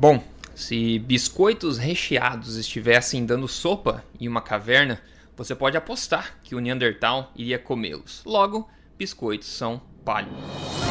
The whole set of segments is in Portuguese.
Bom, se biscoitos recheados estivessem dando sopa em uma caverna, você pode apostar que o Neandertal iria comê-los. Logo, biscoitos são paleo.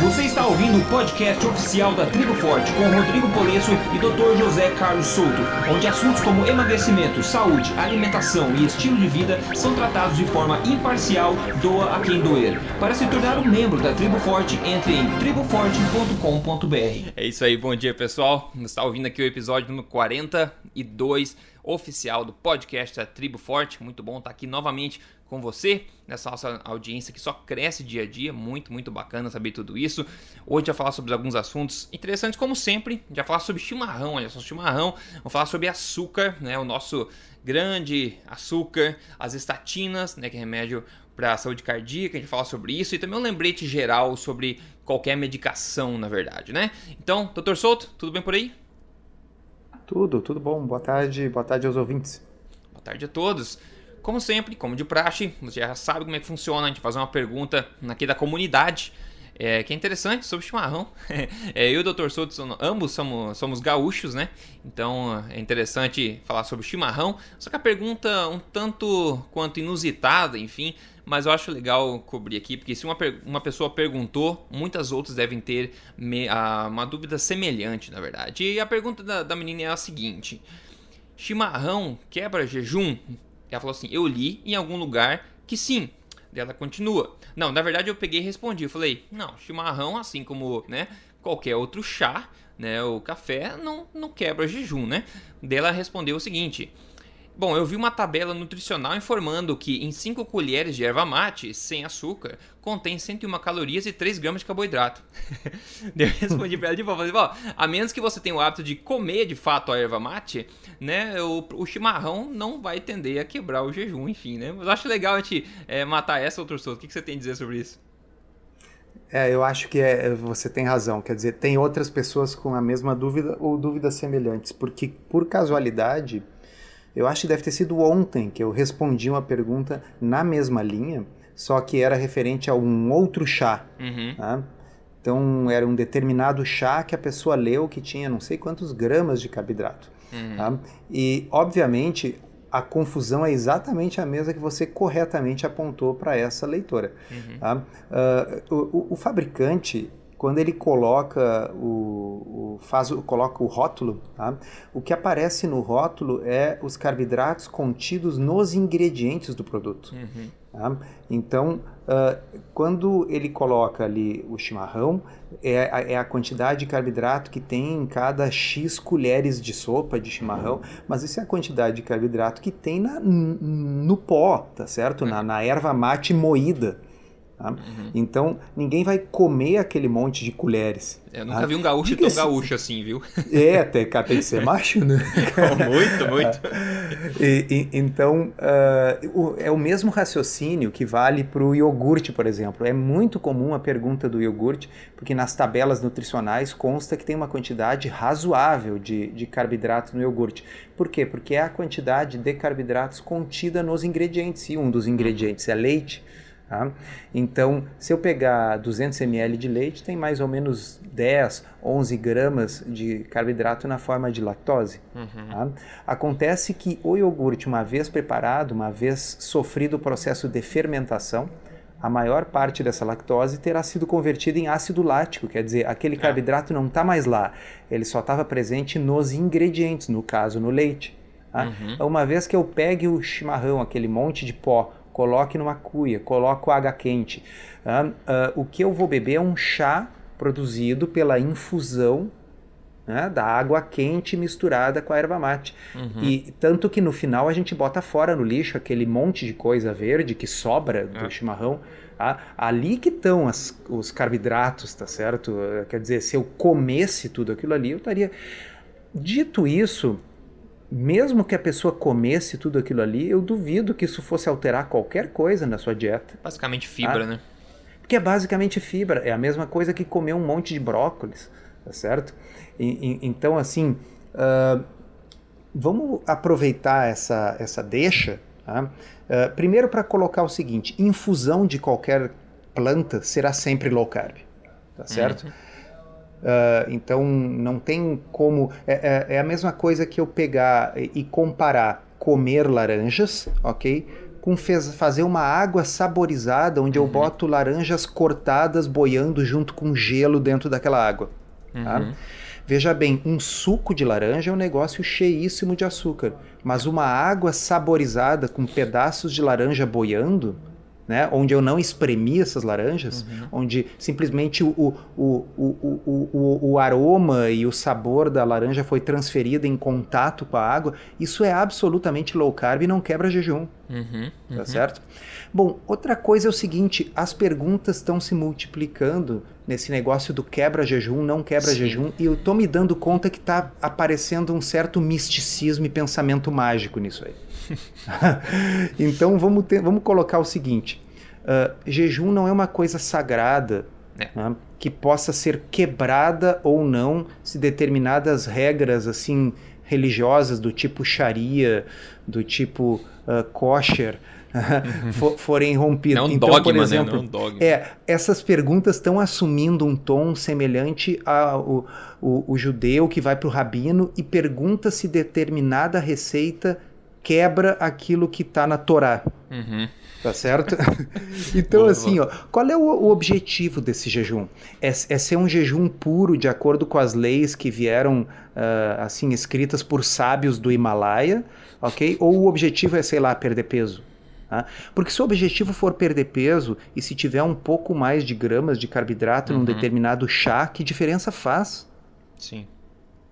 Você está ouvindo o podcast oficial da Tribo Forte com Rodrigo Polesso e Dr. José Carlos Souto, onde assuntos como emagrecimento, saúde, alimentação e estilo de vida são tratados de forma imparcial, doa a quem doer. Para se tornar um membro da Tribo Forte, entre em triboforte.com.br. É isso aí, bom dia pessoal. Você está ouvindo aqui o episódio número 42 oficial do podcast da Tribo Forte. Muito bom estar aqui novamente com você, nessa nossa audiência que só cresce dia a dia. Muito, muito bacana saber tudo isso. Hoje vai falar sobre alguns assuntos interessantes, como sempre. Vai falar sobre chimarrão, olha só, chimarrão. Vamos falar sobre açúcar, né? O nosso grande açúcar, as estatinas, né? Que é remédio para saúde cardíaca, a gente fala sobre isso e também um lembrete geral sobre qualquer medicação, na verdade, né? Então, doutor Souto, tudo bem por aí? Tudo, tudo bom. Boa tarde, boa tarde aos ouvintes. Boa tarde a todos. Como sempre, como de praxe, você já sabe como é que funciona, a gente fazer uma pergunta aqui da comunidade, é, que é interessante, sobre chimarrão. É, eu e o Dr. Souto, ambos somos, somos gaúchos, né? Então é interessante falar sobre chimarrão. Só que a pergunta um tanto quanto inusitada, enfim, mas eu acho legal cobrir aqui, porque se uma, uma pessoa perguntou, muitas outras devem ter me, a, uma dúvida semelhante, na verdade. E a pergunta da, da menina é a seguinte: chimarrão quebra jejum? Ela falou assim: Eu li em algum lugar que sim. Ela continua. Não, na verdade eu peguei e respondi. Eu falei: Não, chimarrão, assim como né, qualquer outro chá, né, o café, não, não quebra jejum, né? Dela respondeu o seguinte: Bom, eu vi uma tabela nutricional informando que em 5 colheres de erva mate, sem açúcar, contém 101 calorias e 3 gramas de carboidrato. eu respondi pra ela de volta, falei, a menos que você tenha o hábito de comer de fato a erva mate, né, o, o chimarrão não vai tender a quebrar o jejum, enfim, né. Mas eu acho legal a gente é, matar essa outra pessoa. O que, que você tem a dizer sobre isso? É, eu acho que é, você tem razão. Quer dizer, tem outras pessoas com a mesma dúvida ou dúvidas semelhantes, porque por casualidade eu acho que deve ter sido ontem que eu respondi uma pergunta na mesma linha, só que era referente a um outro chá. Uhum. Tá? Então era um determinado chá que a pessoa leu que tinha não sei quantos gramas de carboidrato. Uhum. Tá? E, obviamente, a confusão é exatamente a mesma que você corretamente apontou para essa leitora. Uhum. Tá? Uh, o, o, fabricante quando ele coloca o, o, faz, coloca o rótulo, tá? o que aparece no rótulo é os carboidratos contidos nos ingredientes do produto. Uhum. Tá? Então, uh, quando ele coloca ali o chimarrão, é a, é a, quantidade de carboidrato que tem em cada X colheres de sopa de chimarrão, mas isso é a quantidade de carboidrato que tem na, no pó, tá certo? Na, na erva mate moída. Tá? Uhum. Então, ninguém vai comer aquele monte de colheres. Eu nunca tá? vi um gaúcho Diga tão gaúcho assim, viu? É, até tem que ser macho, né? muito, muito. E, e, então, uh, é o mesmo raciocínio que vale para o iogurte, por exemplo. É muito comum a pergunta do iogurte, porque nas tabelas nutricionais consta que tem uma quantidade razoável de, de carboidrato no iogurte. Por quê? Porque é a quantidade de carboidratos contida nos ingredientes. E um dos ingredientes é leite. Tá? Então, se eu pegar 200 ml de leite, tem mais ou menos 10, 11 gramas de carboidrato na forma de lactose. Uhum. Tá? Acontece que o iogurte, uma vez preparado, uma vez sofrido o processo de fermentação, a maior parte dessa lactose terá sido convertida em ácido lático, quer dizer, aquele é. carboidrato não está mais lá, ele só estava presente nos ingredientes, no caso no leite. Tá? Uhum. Uma vez que eu pegue o chimarrão, aquele monte de pó, coloque numa cuia, coloque água quente. Uh, uh, o que eu vou beber é um chá produzido pela infusão né, da água quente misturada com a erva mate. Uhum. E tanto que no final a gente bota fora no lixo aquele monte de coisa verde que sobra do é. chimarrão. Tá? Ali que estão os carboidratos, tá certo? Quer dizer, se eu comesse tudo aquilo ali, eu estaria. Dito isso, mesmo que a pessoa comesse tudo aquilo ali, eu duvido que isso fosse alterar qualquer coisa na sua dieta. Basicamente fibra, tá? né? Porque é basicamente fibra, é a mesma coisa que comer um monte de brócolis, tá certo? E, e, então, assim, uh, vamos aproveitar essa, essa deixa, tá? uh, primeiro para colocar o seguinte, infusão de qualquer planta será sempre low carb, tá certo? Uhum. Uh, então não tem como. É, é, é, a mesma coisa que eu pegar e comparar comer laranjas, ok? Com fez, fazer uma água saborizada onde uhum. eu boto laranjas cortadas boiando junto com gelo dentro daquela água. Tá? Uhum. Veja bem, um suco de laranja é um negócio cheíssimo de açúcar, mas uma água saborizada com pedaços de laranja boiando, né, onde eu não espremi essas laranjas, uhum. onde simplesmente o, o, o, o, o, o, aroma e o sabor da laranja foi transferido em contato com a água, isso é absolutamente low carb e não quebra jejum. Uhum. Tá uhum. certo? Bom, outra coisa é o seguinte: as perguntas estão se multiplicando nesse negócio do quebra-jejum, não quebra-jejum, e eu tô me dando conta que tá aparecendo um certo misticismo e pensamento mágico nisso aí. então vamos, ter, vamos colocar o seguinte: uh, jejum não é uma coisa sagrada é. né, que possa ser quebrada ou não se determinadas regras assim religiosas do tipo Sharia, do tipo uh, kosher, for, forem rompidas. É um então, dogma, por exemplo, né? Não é, um dogma. é essas perguntas estão assumindo um tom semelhante ao o, o judeu que vai para o rabino e pergunta se determinada receita quebra aquilo que está na Torá. Uhum. Tá certo? então, boa, assim, boa. Ó, qual é o, o, objetivo desse jejum? É, é, ser um jejum puro, de acordo com as leis que vieram, uh, assim, escritas por sábios do Himalaia, ok? Ou o objetivo é, sei lá, perder peso? Tá? Porque se o objetivo for perder peso e se tiver um pouco mais de gramas de carboidrato uhum. num determinado chá, que diferença faz? Sim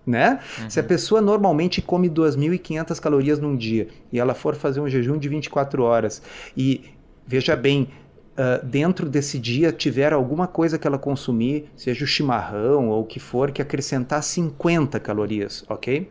né? Uhum. Se a pessoa normalmente come 2.500 calorias num dia e ela for fazer um jejum de 24 horas e veja bem, uh, dentro desse dia tiver alguma coisa que ela consumir, seja o chimarrão ou o que for, que acrescentar 50 calorias, ok?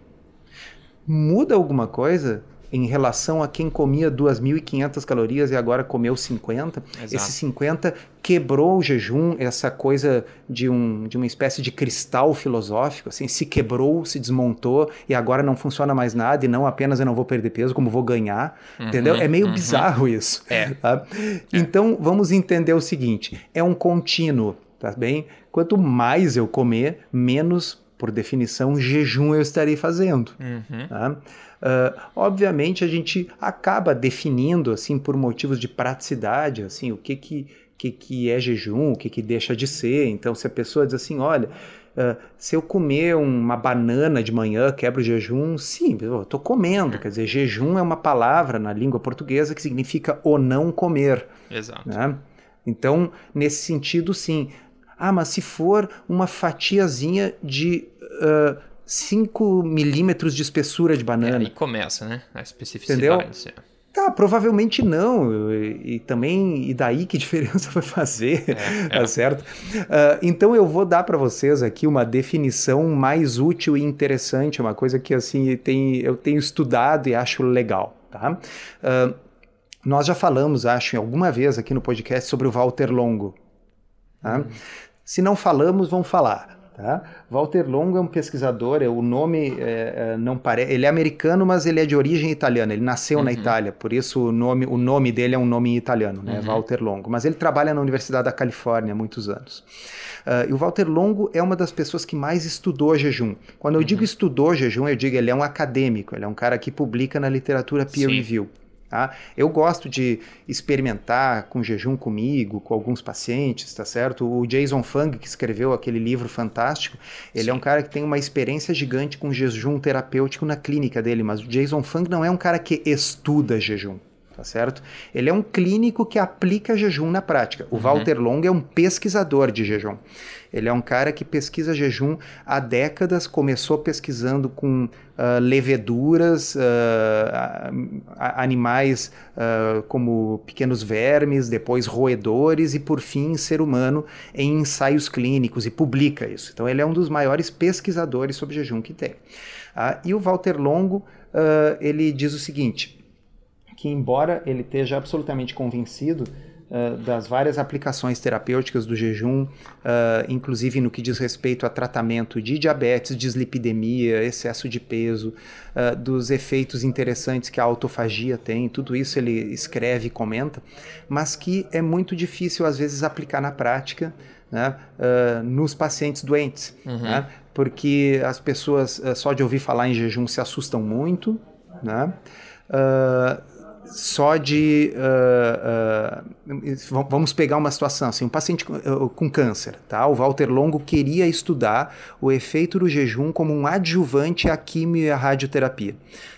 Muda alguma coisa? Em relação a quem comia 2.500 calorias e agora comeu 50. Exato. Esse 50 quebrou o jejum, essa coisa de, um, de uma espécie de cristal filosófico, assim, se quebrou, se desmontou e agora não funciona mais nada e não apenas eu não vou perder peso, como vou ganhar, uhum, entendeu? É meio uhum. bizarro isso. É. Tá? Então, vamos entender o seguinte, é um contínuo, tá bem? Quanto mais eu comer, menos, por definição, jejum eu estarei fazendo. Uhum. Tá? Uh, obviamente a gente acaba definindo assim por motivos de praticidade assim o que que, que, que é jejum, o que, que deixa de ser. Então se a pessoa diz assim, olha, uh, se eu comer uma banana de manhã quebra o jejum, sim, eu estou comendo. Quer dizer, jejum é uma palavra na língua portuguesa que significa o não comer. Exato. Né? Então nesse sentido sim. Ah, mas se for uma fatiazinha de uh, 5 milímetros de espessura de banana. É, aí começa, né? A especificidade. Entendeu? Tá, provavelmente não. E, e, também, e daí que diferença vai fazer, é, tá é. certo? Uh, então eu vou dar para vocês aqui uma definição mais útil e interessante, uma coisa que assim tem, eu tenho estudado e acho legal, tá? Uh, nós já falamos, acho, alguma vez aqui no podcast sobre o Walter Longo. Tá? Uhum. Se não falamos, vamos falar. Tá? Walter Longo é um pesquisador, é, o nome é, é, não parece. Ele é americano, mas ele é de origem italiana. Ele nasceu uhum. na Itália, por isso o nome, o nome dele é um nome italiano, né? Uhum. Walter Longo. Mas ele trabalha na Universidade da Califórnia há muitos anos. Uh, e o Walter Longo é uma das pessoas que mais estudou jejum. Quando eu uhum. digo estudou jejum, eu digo ele é um acadêmico, ele é um cara que publica na literatura peer Sim. review. Tá? Eu gosto de experimentar com jejum comigo, com alguns pacientes, tá certo? O Jason Fung, que escreveu aquele livro fantástico, ele Sim. é um cara que tem uma experiência gigante com jejum terapêutico na clínica dele, mas o Jason Fung não é um cara que estuda jejum tá certo? Ele é um clínico que aplica jejum na prática. O uhum. Walter Long é um pesquisador de jejum. Ele é um cara que pesquisa jejum há décadas, começou pesquisando com uh, leveduras, uh, animais uh, como pequenos vermes, depois roedores e, por fim, ser humano em ensaios clínicos e publica isso. Então, ele é um dos maiores pesquisadores sobre jejum que tem. e o Walter Longo, ele diz o seguinte, que embora ele esteja absolutamente convencido uh, das várias aplicações terapêuticas do jejum, uh, inclusive no que diz respeito a tratamento de diabetes, dislipidemia, excesso de peso, uh, dos efeitos interessantes que a autofagia tem, tudo isso ele escreve e comenta, mas que é muito difícil às vezes aplicar na prática né, nos pacientes doentes, uhum. né, porque as pessoas só de ouvir falar em jejum se assustam muito, né, uh, só de. Uh, uh, vamos pegar uma situação assim: um paciente com, uh, com, câncer, tá? O Walter Longo queria estudar o efeito do jejum como um adjuvante à quimio e à radioterapia.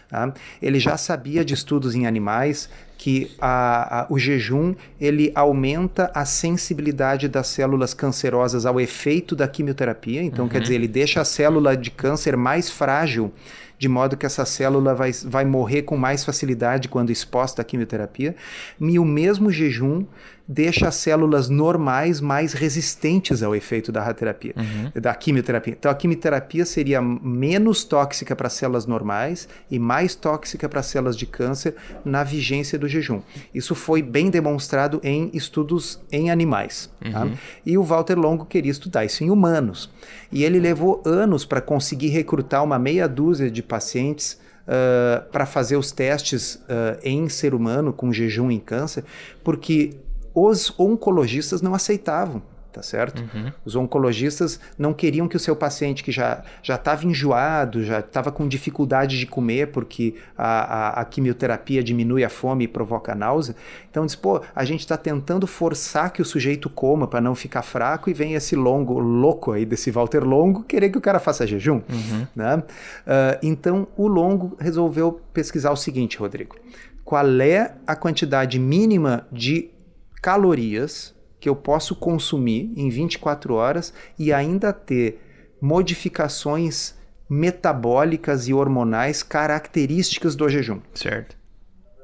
Tá? Ele já sabia de estudos em animais que a, a, o jejum ele aumenta a sensibilidade das células cancerosas ao efeito da quimioterapia. Então, uhum. quer dizer, ele deixa a célula de câncer mais frágil de modo que essa célula vai, vai morrer com mais facilidade quando exposta à quimioterapia. E o mesmo jejum deixa as células normais mais resistentes ao efeito da radioterapia, uhum. da quimioterapia. Então a quimioterapia seria menos tóxica para células normais e mais tóxica para células de câncer na vigência do jejum. Isso foi bem demonstrado em estudos em animais. Tá? Uhum. Tá? E o Walter Longo queria estudar isso em humanos. E ele levou anos para conseguir recrutar uma meia dúzia de pacientes Uh, para fazer os testes uh, em ser humano com jejum em câncer, porque os oncologistas não aceitavam, tá certo? Uhum. Os oncologistas não queriam que o seu paciente que já já estava enjoado, já estava com dificuldade de comer porque a, a, a, quimioterapia diminui a fome e provoca náusea. Então diz, pô, a gente está tentando forçar que o sujeito coma para não ficar fraco e vem esse longo louco aí desse Walter Longo querer que o cara faça jejum, uhum. né? Uh, então o Longo resolveu pesquisar o seguinte, Rodrigo. Qual é a quantidade mínima de calorias que eu posso consumir em 24 horas e ainda ter modificações metabólicas e hormonais características do jejum. Certo.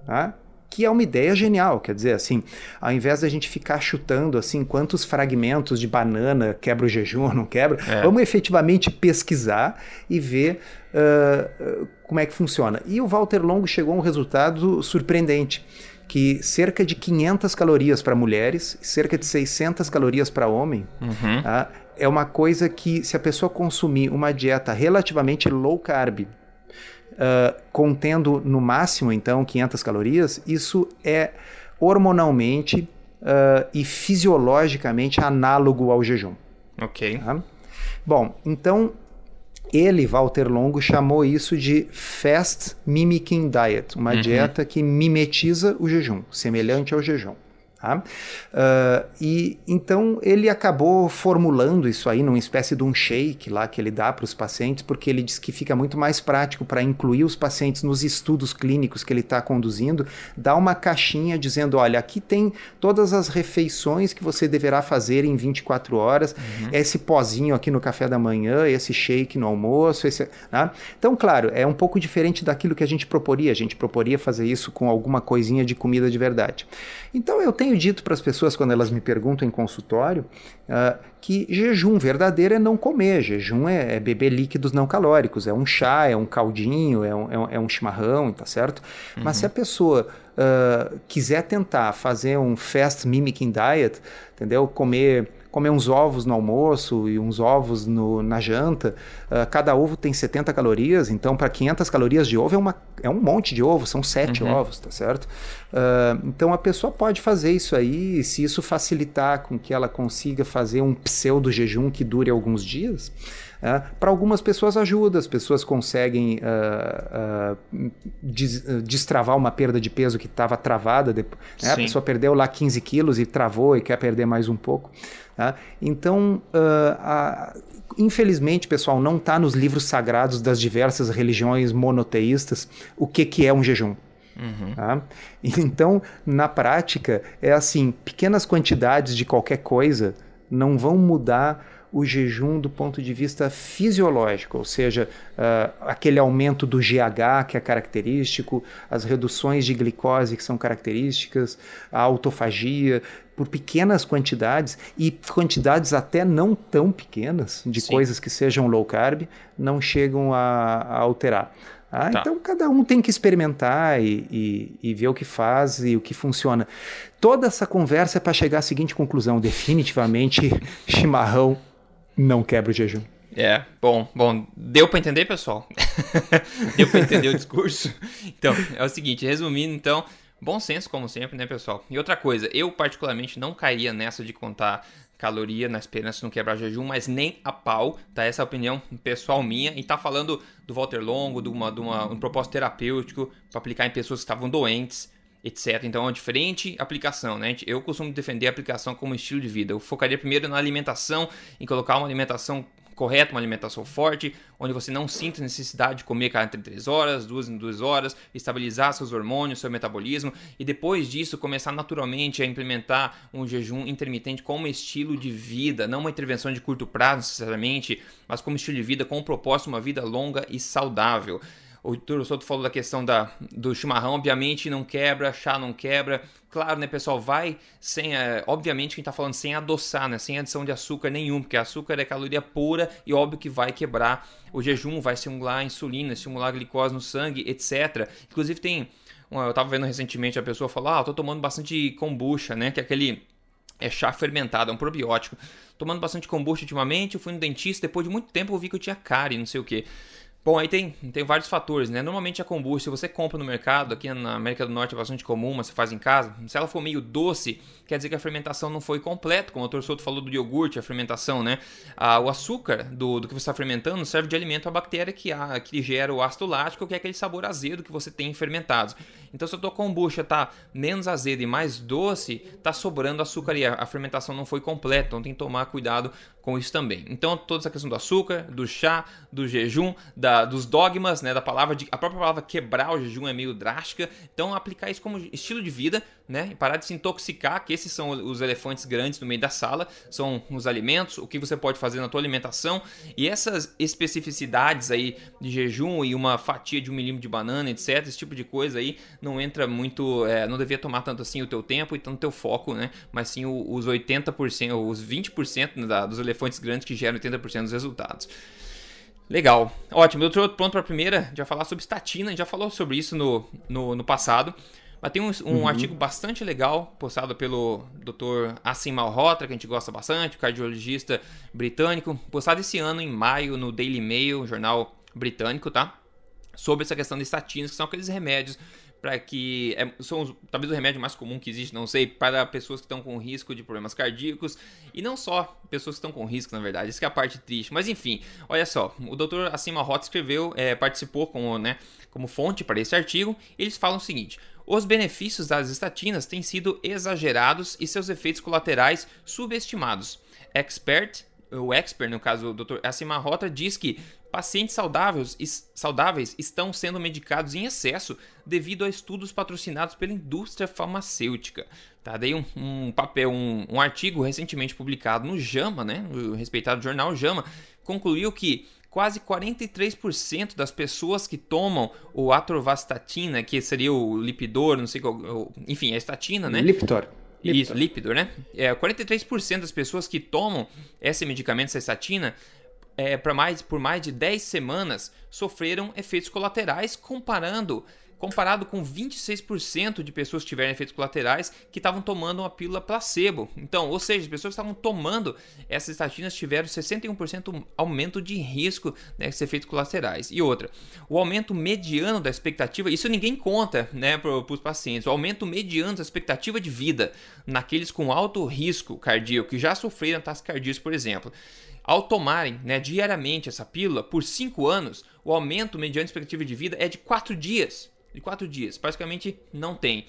Tá? que é uma ideia genial, quer dizer, assim, ao invés da gente ficar chutando assim quantos fragmentos de banana quebra o jejum ou não quebra, é. vamos efetivamente pesquisar e ver uh, como é que funciona. E o Walter Longo chegou a um resultado surpreendente que cerca de 500 calorias para mulheres, cerca de 600 calorias para homem, uhum. tá? é uma coisa que se a pessoa consumir uma dieta relativamente low carb, uh, contendo no máximo então 500 calorias, isso é hormonalmente uh, e fisiologicamente análogo ao jejum. Ok. Tá? Bom, então ele, Walter Longo, chamou isso de Fast Mimicking Diet, uma uhum. dieta que mimetiza o jejum, semelhante ao jejum. Tá? Uh, e então ele acabou formulando isso aí numa espécie de um shake lá que ele dá para os pacientes, porque ele diz que fica muito mais prático para incluir os pacientes nos estudos clínicos que ele está conduzindo, dá uma caixinha dizendo: olha, aqui tem todas as refeições que você deverá fazer em 24 horas, uhum. esse pozinho aqui no café da manhã, esse shake no almoço, esse, né? Então, claro, é um pouco diferente daquilo que a gente proporia. A gente proporia fazer isso com alguma coisinha de comida de verdade. Então eu tenho dito para as pessoas quando elas me perguntam em consultório uh, que jejum verdadeiro é não comer, jejum é, é, beber líquidos não calóricos, é um chá, é um caldinho, é um, é um, é um chimarrão, tá certo? Uhum. Mas se a pessoa uh, quiser tentar fazer um fast mimicking diet, entendeu? Comer comer uns ovos no almoço e uns ovos no, na janta. Uh, cada ovo tem 70 calorias, então para 500 calorias de ovo é, uma, é um monte de ovo, são sete uhum. ovos, tá certo? Uh, então a pessoa pode fazer isso aí, se isso facilitar com que ela consiga fazer um pseudo jejum que dure alguns dias. Uh, para algumas pessoas ajuda, as pessoas conseguem uh, uh, des, destravar uma perda de peso que estava travada. Depois, né? A pessoa perdeu lá 15 quilos e travou e quer perder mais um pouco. Tá? Então, uh, a, infelizmente, pessoal, não está nos livros sagrados das diversas religiões monoteístas o que, que é um jejum. Uhum. Tá? Então, na prática, é assim: pequenas quantidades de qualquer coisa não vão mudar o jejum do ponto de vista fisiológico, ou seja, uh, aquele aumento do GH que é característico, as reduções de glicose que são características, a autofagia, por pequenas quantidades e quantidades até não tão pequenas de Sim. coisas que sejam low carb não chegam a, a alterar. Ah, tá. Então cada um tem que experimentar e, e, e, ver o que faz e o que funciona. Toda essa conversa é para chegar à seguinte conclusão: definitivamente chimarrão não quebra o jejum. É, bom, bom, deu para entender, pessoal? deu para entender o discurso? Então, é o seguinte, resumindo, então, bom senso como sempre, né, pessoal? E outra coisa, eu particularmente não cairia nessa de contar caloria na esperança de não quebrar jejum, mas nem a pau, tá? Essa é a opinião pessoal minha. E tá falando do Walter Longo, de, uma, de uma, um propósito terapêutico para aplicar em pessoas que estavam doentes, etc. Então é uma diferente aplicação, né? Eu costumo defender a aplicação como estilo de vida. Eu focaria primeiro na alimentação, em colocar uma alimentação correta, uma alimentação forte, onde você não sinta necessidade de comer cada 3 horas, duas em duas horas, estabilizar seus hormônios, seu metabolismo e depois disso começar naturalmente a implementar um jejum intermitente como estilo de vida, não uma intervenção de curto prazo necessariamente, mas como estilo de vida com o propósito de uma vida longa e saudável. O Turo Soto falou da questão da, do chimarrão, obviamente não quebra, chá não quebra. Claro, né, pessoal, vai sem. É, obviamente, quem tá falando sem adoçar, né? Sem adição de açúcar nenhum, porque açúcar é caloria pura e óbvio que vai quebrar o jejum, vai estimular a insulina, estimular a glicose no sangue, etc. Inclusive, tem. Eu tava vendo recentemente a pessoa falar: Ah, eu tô tomando bastante kombucha, né? Que é aquele é chá fermentado, é um probiótico. Tomando bastante kombucha ultimamente, eu fui no dentista, depois de muito tempo eu vi que eu tinha cárie, não sei o que. Bom, aí tem, tem vários fatores, né? Normalmente a kombucha, se você compra no mercado, aqui na América do Norte é bastante comum, mas você faz em casa, se ela for meio doce, quer dizer que a fermentação não foi completa, como o Dr. Souto falou do iogurte, a fermentação, né? Ah, o açúcar do, do que você está fermentando serve de alimento à bactéria que, a, que gera o ácido lático, que é aquele sabor azedo que você tem em fermentados. Então, se a tua kombucha tá menos azeda e mais doce, tá sobrando açúcar e a, a fermentação não foi completa, então tem que tomar cuidado com isso também. Então, toda essa questão do açúcar, do chá, do jejum, da, dos dogmas, né, da palavra de, a própria palavra quebrar o jejum é meio drástica. Então, aplicar isso como estilo de vida, né, e parar de se intoxicar, que esses são os elefantes grandes no meio da sala, são os alimentos, o que você pode fazer na tua alimentação e essas especificidades aí de jejum e uma fatia de um milímetro de banana, etc, esse tipo de coisa aí não entra muito, é, não devia tomar tanto assim o teu tempo e tanto teu foco, né, mas sim os 80%, os 20% da, dos elefantes grandes que geram 80% dos resultados. Legal, ótimo. Eu estou pronto para a primeira, já falar sobre estatina, a gente já falou sobre isso no, no, no passado. Mas tem um, um uhum. artigo bastante legal postado pelo Dr. Assim Malhotra, que a gente gosta bastante, cardiologista britânico, postado esse ano em maio no Daily Mail, jornal britânico, tá? Sobre essa questão de estatinas, que são aqueles remédios para que é, são talvez o remédio mais comum que existe, não sei, para pessoas que estão com risco de problemas cardíacos e não só pessoas que estão com risco, na verdade, isso é a parte triste. Mas enfim, olha só, o Dr. Acima Hot escreveu, é, participou como, né, como fonte para esse artigo. eles falam o seguinte: os benefícios das estatinas têm sido exagerados e seus efeitos colaterais subestimados. Expert o expert, no caso o Dr. Acima Rota, diz que pacientes saudáveis, saudáveis estão sendo medicados em excesso devido a estudos patrocinados pela indústria farmacêutica. Tá? Daí um, um papel, um, um, artigo recentemente publicado no JAMA, né, o respeitado jornal JAMA, concluiu que quase 43% das pessoas que tomam o atorvastatina, que seria o lipidor, não sei qual, enfim, a estatina, né? Liptor. Isso, lípido, né? É, 43% das pessoas que tomam esse medicamento, essa estatina, é, mais, por mais de 10 semanas sofreram efeitos colaterais comparando comparado com 26% de pessoas que tiveram efeitos colaterais que estavam tomando uma pílula placebo. Então, ou seja, as pessoas que estavam tomando essas estatinas tiveram 61% aumento de risco desses efeitos colaterais. E outra, o aumento mediano da expectativa, isso ninguém conta né, para os pacientes, o aumento mediano da expectativa de vida naqueles com alto risco cardíaco que já sofreram ataques cardíacos, por exemplo. Ao tomarem né, diariamente essa pílula por 5 anos, o aumento mediano de expectativa de vida é de 4 dias de quatro dias. Praticamente não tem.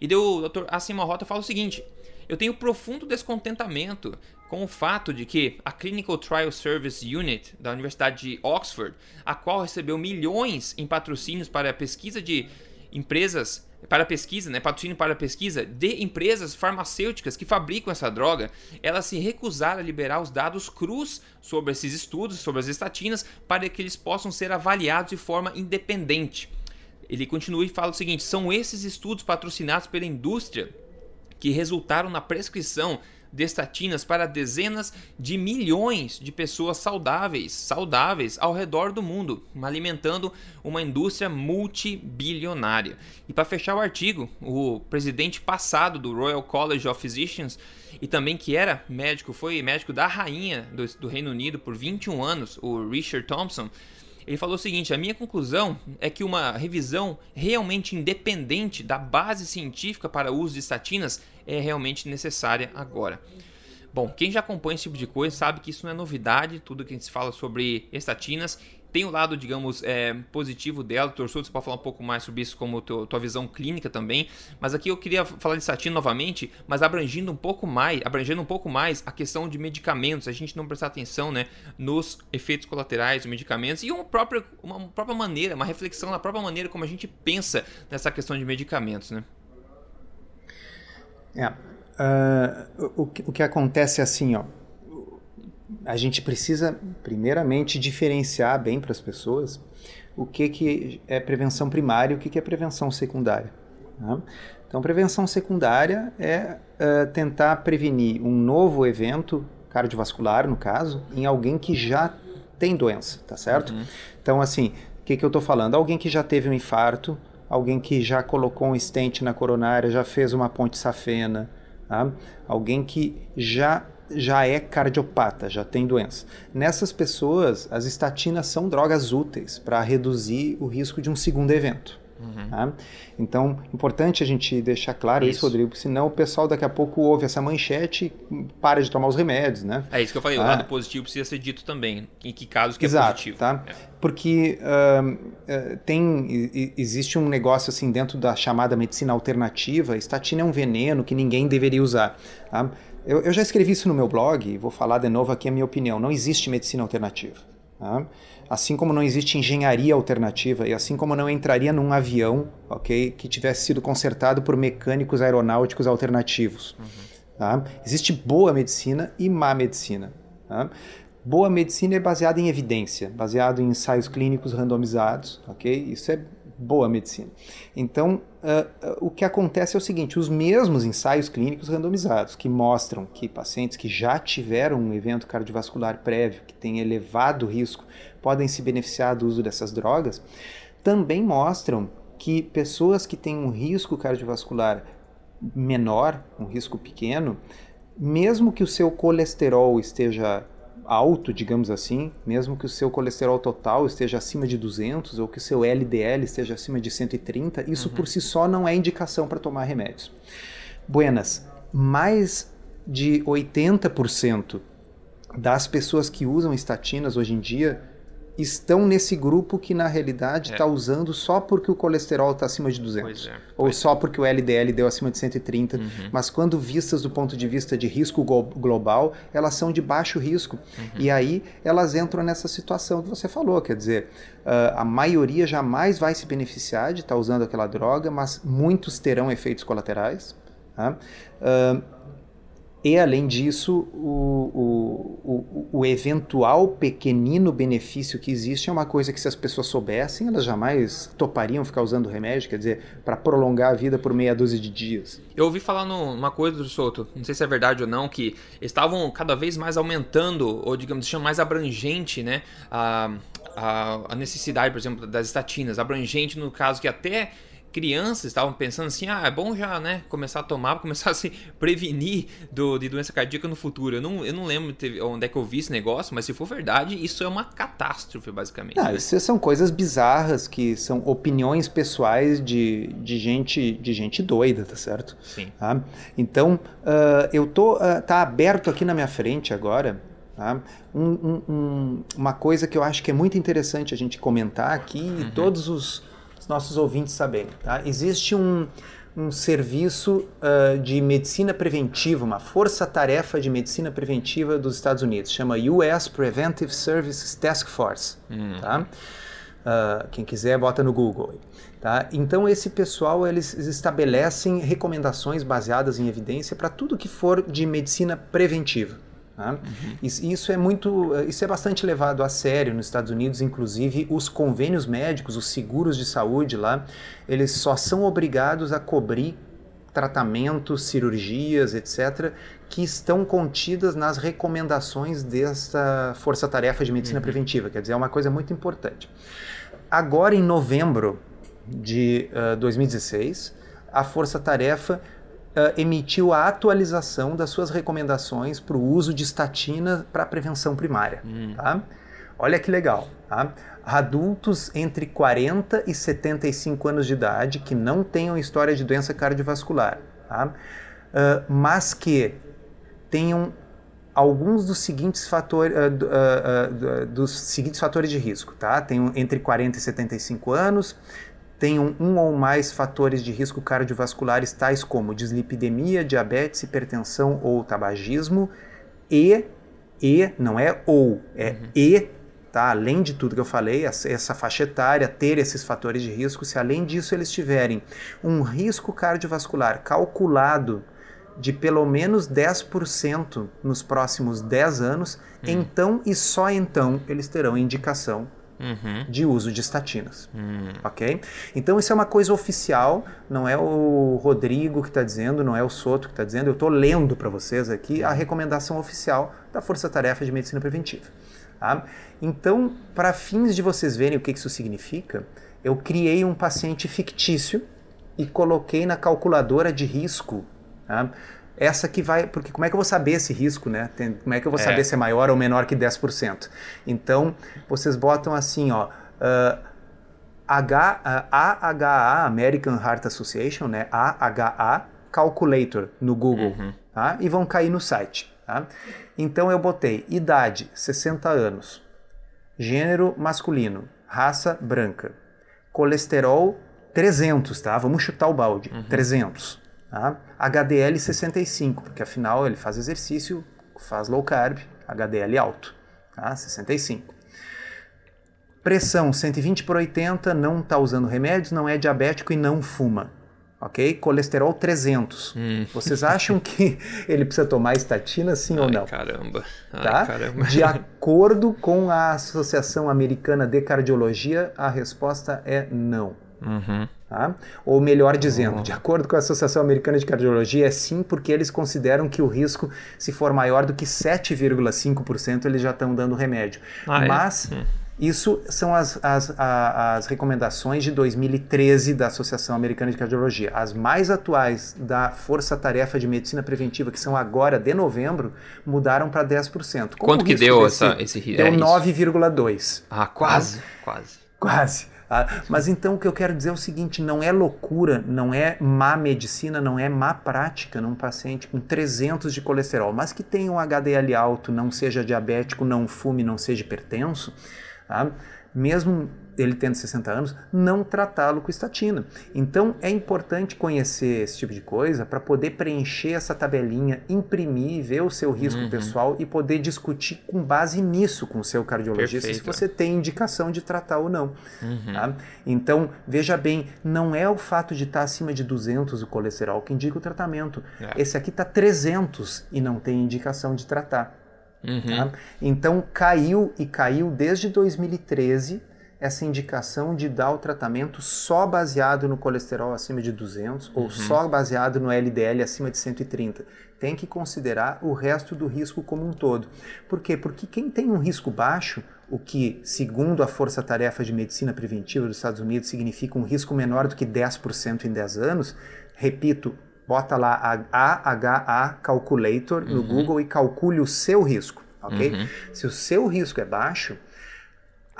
E deu, o Dr. Acima Rota fala o seguinte: eu tenho profundo descontentamento com o fato de que a Clinical Trial Service Unit da Universidade de Oxford, a qual recebeu milhões em patrocínios para a pesquisa de empresas para pesquisa, né, patrocínio para pesquisa de empresas farmacêuticas que fabricam essa droga, elas se recusaram a liberar os dados crus sobre esses estudos, sobre as estatinas, para que eles possam ser avaliados de forma independente. Ele continua e fala o seguinte: são esses estudos patrocinados pela indústria que resultaram na prescrição de estatinas para dezenas de milhões de pessoas saudáveis, saudáveis ao redor do mundo, alimentando uma indústria multibilionária. E para fechar o artigo, o presidente passado do Royal College of Physicians e também que era médico, foi médico da rainha do, do Reino Unido por 21 anos, o Richard Thompson, ele falou o seguinte: a minha conclusão é que uma revisão realmente independente da base científica para o uso de estatinas é realmente necessária agora. Bom, quem já acompanha esse tipo de coisa sabe que isso não é novidade, tudo que a gente fala sobre estatinas tem o lado, digamos, é, positivo dela. Torçou, você pode falar um pouco mais sobre isso, como teu, tua visão clínica também. Mas aqui eu queria falar de estatina novamente, mas abrangindo um pouco mais, abrangendo um pouco mais a questão de medicamentos. A gente não prestar atenção, né, nos efeitos colaterais dos medicamentos e uma própria, uma própria maneira, uma reflexão na própria maneira como a gente pensa nessa questão de medicamentos, né? É. Uh, o, o que acontece é assim, ó a gente precisa, primeiramente, diferenciar bem para as pessoas o que, que é prevenção primária e o que, que é prevenção secundária. Né? Então, prevenção secundária é uh, tentar prevenir um novo evento cardiovascular, no caso, em alguém que já tem doença, tá certo? Uhum. Então, assim, o que, que eu estou falando? Alguém que já teve um infarto, alguém que já colocou um stent na coronária, já fez uma ponte safena, tá? alguém que já já é cardiopata, já tem doença. Nessas pessoas, as estatinas são drogas úteis para reduzir o risco de um segundo evento. Uhum. Tá? Então, importante a gente deixar claro isso. isso, Rodrigo, senão o pessoal daqui a pouco ouve essa manchete e para de tomar os remédios, né? É isso que eu falei, ah. o lado positivo precisa ser dito também, em que casos que Exato, é positivo. Tá? É. Porque uh, tem, existe um negócio assim dentro da chamada medicina alternativa, estatina é um veneno que ninguém deveria usar. Tá? Eu, eu já escrevi isso no meu blog vou falar de novo aqui a minha opinião. Não existe medicina alternativa. Tá? Assim como não existe engenharia alternativa e assim como não entraria num avião, ok, que tivesse sido consertado por mecânicos aeronáuticos alternativos. Uhum. Tá? Existe boa medicina e má medicina. Tá? Boa medicina é baseada em evidência, baseado em ensaios clínicos randomizados, ok? Isso é boa medicina. Então, uh, uh, o que acontece é o seguinte: os mesmos ensaios clínicos randomizados que mostram que pacientes que já tiveram um evento cardiovascular prévio, que têm elevado risco, podem se beneficiar do uso dessas drogas, também mostram que pessoas que têm um risco cardiovascular menor, um risco pequeno, mesmo que o seu colesterol esteja alto, digamos assim, mesmo que o seu colesterol total esteja acima de 200 ou que o seu LDL esteja acima de 130, isso uhum. por si só não é indicação para tomar remédios. Buenas, mais de 80% das pessoas que usam estatinas hoje em dia estão nesse grupo que na realidade está é. usando só porque o colesterol está acima de 200 é, ou só porque o LDL deu acima de 130, uhum. mas quando vistas do ponto de vista de risco global, elas são de baixo risco uhum. e aí elas entram nessa situação que você falou, quer dizer, uh, a maioria jamais vai se beneficiar de estar tá usando aquela droga, mas muitos terão efeitos colaterais. Tá? Uh, e, além disso, o, o, o, o, eventual pequenino benefício que existe é uma coisa que, se as pessoas soubessem, elas jamais topariam ficar usando remédio, quer dizer, para prolongar a vida por meia dúzia de dias. Eu ouvi falar numa coisa do Souto, não sei se é verdade ou não, que estavam cada vez mais aumentando, ou digamos, deixando mais abrangente né, a, a, a necessidade, por exemplo, das estatinas. Abrangente no caso que até crianças estavam pensando assim, ah, é bom já, né, começar a tomar, começar a se prevenir do, de doença cardíaca no futuro. Eu não, eu não lembro onde é que eu vi esse negócio, mas se for verdade, isso é uma catástrofe, basicamente. Ah, isso são coisas bizarras que são opiniões pessoais de, de gente de gente doida, tá certo? Sim. Tá? Então, uh, eu tô, uh, tá aberto aqui na minha frente agora Tá? Um, um, um, uma coisa que eu acho que é muito interessante a gente comentar aqui uhum. e todos os, nossos ouvintes saberem. Tá? Existe um, um serviço uh, de medicina preventiva, uma força-tarefa de medicina preventiva dos Estados Unidos, chama US Preventive Services Task Force. Hum. Tá? Uh, quem quiser, bota no Google. Tá? Então, esse pessoal eles estabelecem recomendações baseadas em evidência para tudo que for de medicina preventiva. Tá? Uhum. Isso é muito, isso é bastante levado a sério nos Estados Unidos, inclusive os convênios médicos, os seguros de saúde lá, eles só são obrigados a cobrir tratamentos, cirurgias, etc., que estão contidas nas recomendações desta força-tarefa de medicina uhum. preventiva. Quer dizer, é uma coisa muito importante. Agora, em novembro de uh, 2016, a força-tarefa emitiu a atualização das suas recomendações para o uso de estatina para prevenção primária. Hum. Tá? Olha que legal. Tá? Adultos entre 40 e 75 anos de idade que não tenham história de doença cardiovascular, tá? Uh, mas que tenham alguns dos seguintes fatores, uh, uh, dos seguintes fatores de risco, tá? Tem um, entre 40 e 75 anos, tem um, ou mais fatores de risco cardiovasculares, tais como dislipidemia, diabetes, hipertensão ou tabagismo, e, e não é ou, é uhum. e, tá? Além de tudo que eu falei, essa faixa etária, ter esses fatores de risco, se além disso eles tiverem um risco cardiovascular calculado de pelo menos 10% nos próximos 10 anos, hum. então e só então eles terão indicação uhum. de uso de estatinas. Hum. Ok? Então isso é uma coisa oficial, não é o Rodrigo que está dizendo, não é o Soto que está dizendo, eu estou lendo para vocês aqui a recomendação oficial da Força Tarefa de Medicina Preventiva. Tá? Então, para fins de vocês verem o que isso significa, eu criei um paciente fictício e coloquei na calculadora de risco Tá? Essa que vai. Porque como é que eu vou saber esse risco, né? Tem, como é que eu vou é. saber se é maior ou menor que 10%? Então, vocês botam assim, ó. Uh, H, uh, AHA, American Heart Association, né? AHA Calculator no Google, uhum. tá? E vão cair no site, tá? Então eu botei idade 60 anos, gênero masculino, raça branca, colesterol 300, tá? Vamos chutar o balde, uhum. 300. Tá? HDL 65, porque afinal ele faz exercício, faz low carb, HDL alto, tá? 65. Pressão 120 por 80, não está usando remédios, não é diabético e não fuma. Ok? Colesterol 300. Hum. Vocês acham que ele precisa tomar estatina, sim Ai, ou não? Caramba. Ai, tá? caramba. De acordo com a Associação Americana de Cardiologia, a resposta é não. Uhum. Tá? Ou melhor dizendo, uhum. de acordo com a Associação Americana de Cardiologia, é sim porque eles consideram que o risco, se for maior do que 7,5%, eles já estão dando remédio. Ah, é? Mas é? isso são as, as, as recomendações de 2013 da Associação Americana de Cardiologia. As mais atuais da Força Tarefa de Medicina Preventiva, que são agora de novembro, mudaram para 10%. Como Quanto que deu desse, essa, esse risco? Deu é 9,2%. Ah, quase, quase. Quase. Ah, mas então o que eu quero dizer é o seguinte: não é loucura, não é má medicina, não é má prática num paciente com 300 de colesterol, mas que tenha um HDL alto, não seja diabético, não fume, não seja hipertenso, tá? mesmo ele tendo 60 anos, não tratá-lo com estatina. Então é importante conhecer esse tipo de coisa para poder preencher essa tabelinha, imprimir, ver o seu risco uhum. pessoal e poder discutir com base nisso com o seu cardiologista Perfeito. se você tem indicação de tratar ou não. Uhum. Tá? Então veja bem, não é o fato de estar acima de 200 o colesterol que indica o tratamento. É. Esse aqui está 300 e não tem indicação de tratar. Uhum. Tá? Então caiu e caiu desde 2013 essa indicação de dar o tratamento só baseado no colesterol acima de 200 uhum. ou só baseado no LDL acima de 130. Tem que considerar o resto do risco como um todo. Por quê? Porque quem tem um risco baixo, o que, segundo a Força Tarefa de Medicina Preventiva dos Estados Unidos, significa um risco menor do que 10% em 10 anos, repito, bota lá a AHA Calculator no uhum. Google e calcule o seu risco, ok? Uhum. Se o seu risco é baixo,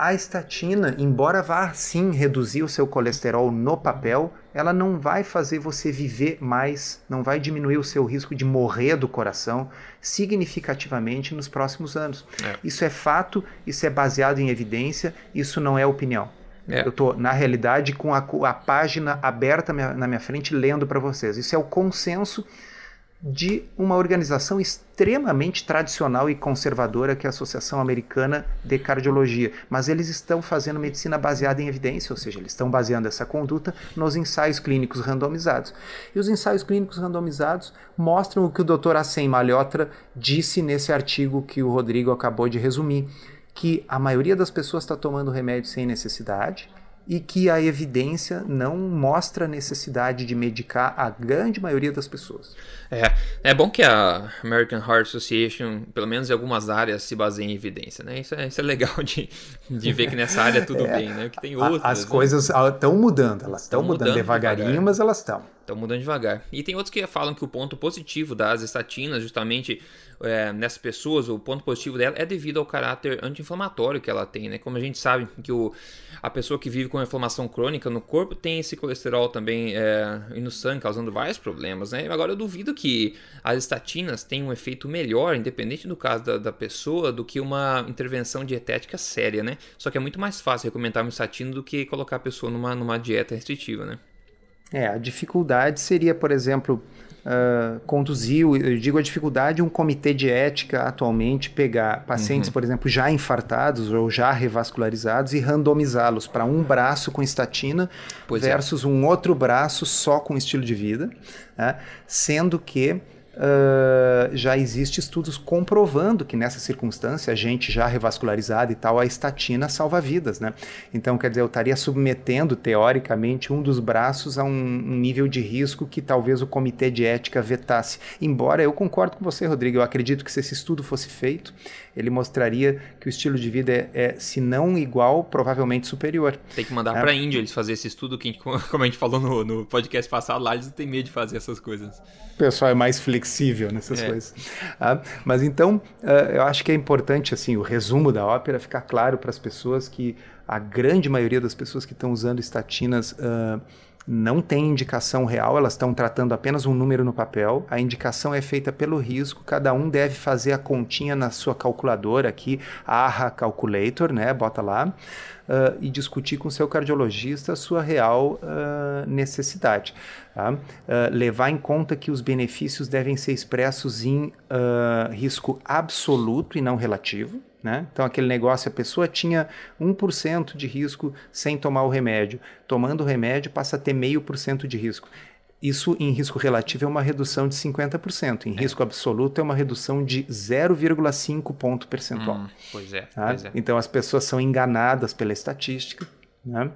a estatina, embora vá sim reduzir o seu colesterol no papel, ela não vai fazer você viver mais, não vai diminuir o seu risco de morrer do coração significativamente nos próximos anos. É. Isso é fato, isso é baseado em evidência, isso não é opinião. É. Eu estou, na realidade, com a, a página aberta na minha frente lendo para vocês. Isso é o consenso de uma organização extremamente tradicional e conservadora que é a Associação Americana de Cardiologia, mas eles estão fazendo medicina baseada em evidência, ou seja, eles estão baseando essa conduta nos ensaios clínicos randomizados. E os ensaios clínicos randomizados mostram o que o Dr. Assem Malhotra disse nesse artigo que o Rodrigo acabou de resumir, que a maioria das pessoas está tomando remédio sem necessidade, e que a evidência não mostra a necessidade de medicar a grande maioria das pessoas. É, é bom que a American Heart Association, pelo menos em algumas áreas, se baseie em evidência, né? Isso é, isso é legal de, de ver que nessa área tudo é, bem, né? Que tem outras. As né? coisas estão mudando, elas estão mudando, mudando, devagarinho, devagar. mas elas estão. Estão mudando devagar. E tem outros que falam que o ponto positivo das estatinas, justamente é, nessas pessoas, o ponto positivo dela é devido ao caráter anti-inflamatório que ela tem, né? Como a gente sabe que o, a pessoa que vive com inflamação crônica no corpo tem esse colesterol também é, no sangue, causando vários problemas, né? Agora eu duvido que as estatinas tenham um efeito melhor, independente do caso da, da pessoa, do que uma intervenção dietética séria, né? Só que é muito mais fácil recomendar uma estatina do que colocar a pessoa numa, numa dieta restritiva, né? É, a dificuldade seria, por exemplo, uh, conduzir, eu digo a dificuldade, um comitê de ética atualmente pegar pacientes, uhum. por exemplo, já infartados ou já revascularizados e randomizá-los para um braço com estatina pois é. versus é. um outro braço só com estilo de vida, né? sendo que uh, já existe estudos comprovando que nessa circunstância, a gente já revascularizada e tal, a estatina salva vidas, né? Então, quer dizer, eu estaria submetendo, teoricamente, um dos braços a um, um nível de risco que talvez o comitê de ética vetasse. Embora eu concordo com você, Rodrigo, eu acredito que se esse estudo fosse feito, ele mostraria que o estilo de vida é, é se não igual, provavelmente superior. Tem que mandar é. para a Índia eles fazer esse estudo, que como a gente falou no, no podcast passado, lá eles não têm medo de fazer essas coisas. O pessoal é mais flexível nessas é. coisas. Ah, mas então, uh, eu acho que é importante, assim, o resumo da ópera ficar claro para as pessoas que a grande maioria das pessoas que estão usando estatinas uh, não tem indicação real, elas estão tratando apenas um número no papel. A indicação é feita pelo risco, cada um deve fazer a continha na sua calculadora aqui, AHA Calculator, né? Bota lá. Uh, e discutir com seu cardiologista a sua real uh, necessidade. Tá? Uh, levar em conta que os benefícios devem ser expressos em risco absoluto e não relativo. Né? Então, aquele negócio, a pessoa tinha 1% de risco sem tomar o remédio. Tomando o remédio, passa a ter meio por cento de risco. Isso, em risco relativo, é uma redução de 50%. Em é. risco absoluto, é uma redução de 0,5 ponto percentual. Hum, pois, é, tá? pois é. Então, as pessoas são enganadas pela estatística. Né?